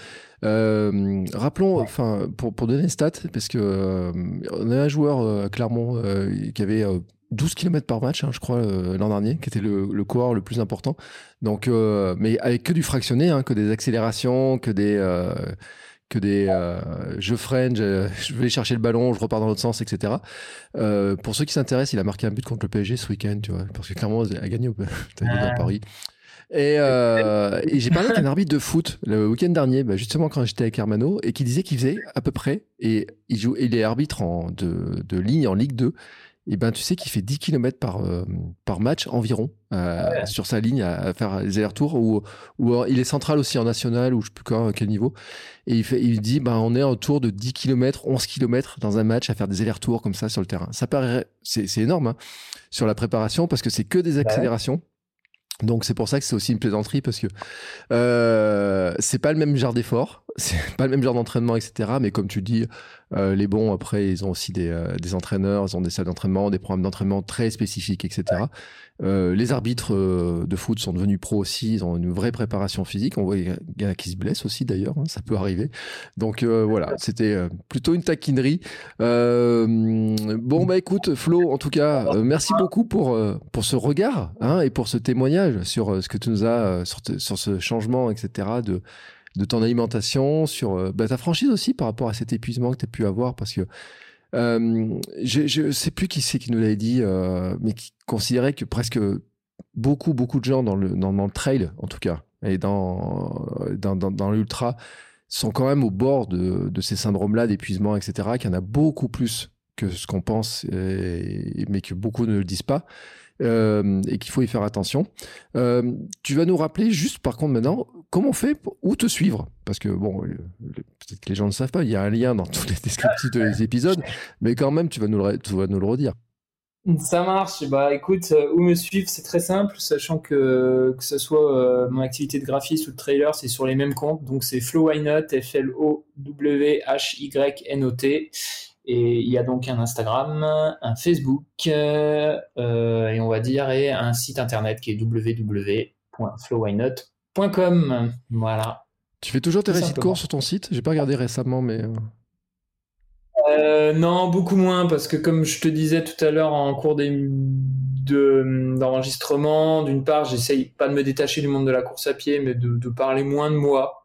Euh, rappelons, enfin, pour, pour donner une stat, parce que euh, on a un joueur euh, Clermont qui avait 12 km par match, hein, je crois, l'an dernier, qui était le, le, coureur le plus important. Donc, mais avec que du fractionné, hein, que des accélérations, que des que des euh, je freine, je, vais chercher le ballon, je repars dans l'autre sens, etc. Euh, pour ceux qui s'intéressent, il a marqué un but contre le PSG ce week-end, tu vois, parce que clairement, il a gagné au à <laughs> Paris. Et, euh, <laughs> et j'ai parlé avec un arbitre de foot le week-end dernier, bah justement quand j'étais avec Hermano, et qui disait qu'il faisait à peu près, et il joue, il est arbitre en, de, de ligne en Ligue 2, et ben tu sais qu'il fait 10 km par, euh, par match environ euh, sur sa ligne à, faire les allers-retours ou, ou il est central aussi en national ou je sais plus quoi, à quel niveau. Et il, fait, il dit ben on est autour de 10 km 11 km dans un match à faire des allers-retours comme ça sur le terrain. Ça paraît c'est énorme hein, sur la préparation parce que c'est que des accélérations. Donc c'est pour ça que c'est aussi une plaisanterie parce que euh, c'est pas le même genre d'effort, c'est <laughs> pas le même genre d'entraînement, etc. Mais comme tu dis, euh, les bons après ils ont aussi des, euh, des entraîneurs, ils ont des salles d'entraînement, des programmes d'entraînement très spécifiques, etc. Euh, les arbitres de foot sont devenus pros aussi, ils ont une vraie préparation physique. On voit qu'il y en a qui se blessent aussi d'ailleurs, hein, ça peut arriver. Donc voilà, <laughs> c'était plutôt une taquinerie. bon bah écoute Flo, en tout cas, merci beaucoup pour, pour ce regard hein, et pour ce témoignage sur ce que tu nous as, sur, sur ce changement, etc. de de ton alimentation, sur bah, ta franchise aussi par rapport à cet épuisement que tu as pu avoir parce que euh, je ne sais plus qui c'est qui nous l'avait dit, euh, mais qui considérait que presque beaucoup, beaucoup de gens dans le, dans, le trail, en tout cas, et dans, dans, l'ultra, sont quand même au bord de, de ces syndromes-là d'épuisement, etc., qu'il y en a beaucoup plus que ce qu'on pense, mais que beaucoup ne le disent pas. Euh, et qu'il faut y faire attention. Euh, tu vas nous rappeler juste par contre maintenant comment on fait où te suivre? Parce que bon euh, peut-être que les gens ne savent pas il y a un lien dans tous les <laughs> descriptifs des épisodes mais quand même tu vas nous le, redire. Ça marche. Bah écoute, où me suivre, c'est très simple, sachant que que ce soit mon activité de graphiste ou de trailer, c'est sur les mêmes comptes. Donc c'est Flow F-L-O-W-H-Y-N-O-T. Et il y a donc un Instagram, un Facebook, euh, et on va dire, et un site internet qui est www.flowwhynot.com. Voilà. Tu fais toujours tes récits de cours sur ton site? J'ai pas regardé récemment, mais. Euh. Euh, non, beaucoup moins, parce que comme je te disais tout à l'heure en cours d'enregistrement, d'une part, j'essaye pas de me détacher du monde de la course à pied, mais de, parler moins de moi.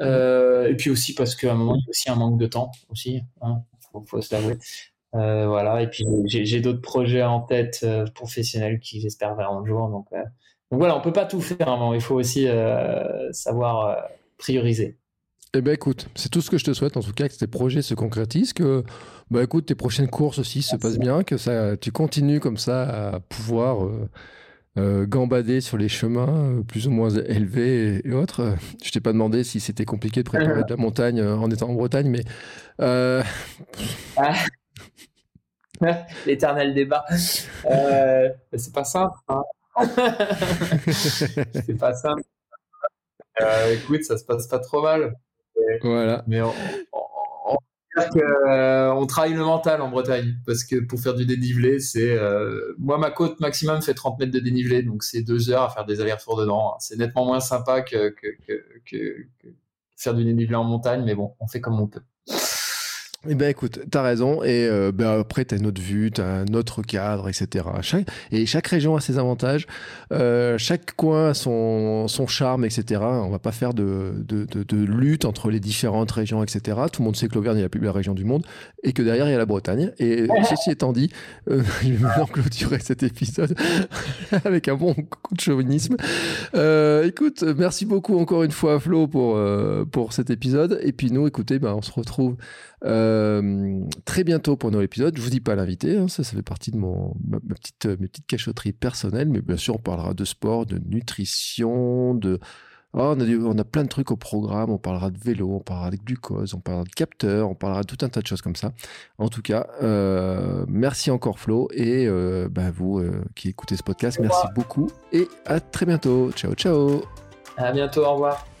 Mmh. et puis aussi parce qu'à un moment, il y a aussi un manque de temps aussi. Hein faut, faut se l'avouer. Euh, voilà, et puis j'ai d'autres projets en tête euh, professionnels qui j'espère verront le jour. Donc, euh, donc voilà, on peut pas tout faire, hein, il faut aussi savoir prioriser. Eh ben écoute, c'est tout ce que je te souhaite en tout cas que tes projets se concrétisent, que bah écoute tes prochaines courses aussi se passent bien, que ça tu continues comme ça à pouvoir gambader sur les chemins plus ou moins élevés et, autres. Je t'ai pas demandé si c'était compliqué de préparer de la montagne en étant en Bretagne, mais ah. <laughs> l'éternel débat. c'est pas simple. Hein. <laughs> c'est pas simple. écoute, ça se passe pas trop mal. Voilà. Mais on, euh, on travaille le mental en Bretagne parce que pour faire du dénivelé, c'est euh, moi ma côte maximum fait 30 mètres de dénivelé, donc c'est deux heures à faire des allers-retours dedans. C'est nettement moins sympa que, que, faire du dénivelé en montagne, mais bon, on fait comme on peut. Eh ben écoute, t'as raison. Et euh, ben après, t'as une autre vue, t'as un autre cadre, etc. Chaque, et chaque région a ses avantages. Euh, chaque coin a son, son charme, etc. On va pas faire de, de, de, de, lutte entre les différentes régions, etc. Tout le monde sait que l'Auvergne est la plus belle région du monde et que derrière il y a la Bretagne. Et ceci étant dit, euh, <laughs> je vais maintenant clôturer cet épisode <laughs> avec un bon coup de chauvinisme. Euh, écoute, merci beaucoup encore une fois Flo pour, euh, pour cet épisode. Et puis nous, écoutez, ben, on se retrouve euh, très bientôt pour un nouvel épisode. Je vous dis pas l'invité, hein, ça, ça fait partie de mon, ma, petite, mes petites cachotteries personnelles, mais bien sûr, on parlera de sport, de nutrition, de. Oh, on, a on, a plein de trucs au programme. On parlera de vélo, on parlera de glucose, on parlera de capteur, on parlera de tout un tas de choses comme ça. En tout cas, euh, merci encore Flo et euh, bah, vous euh, qui écoutez ce podcast, merci beaucoup et à très bientôt. Ciao, ciao. À bientôt, au revoir.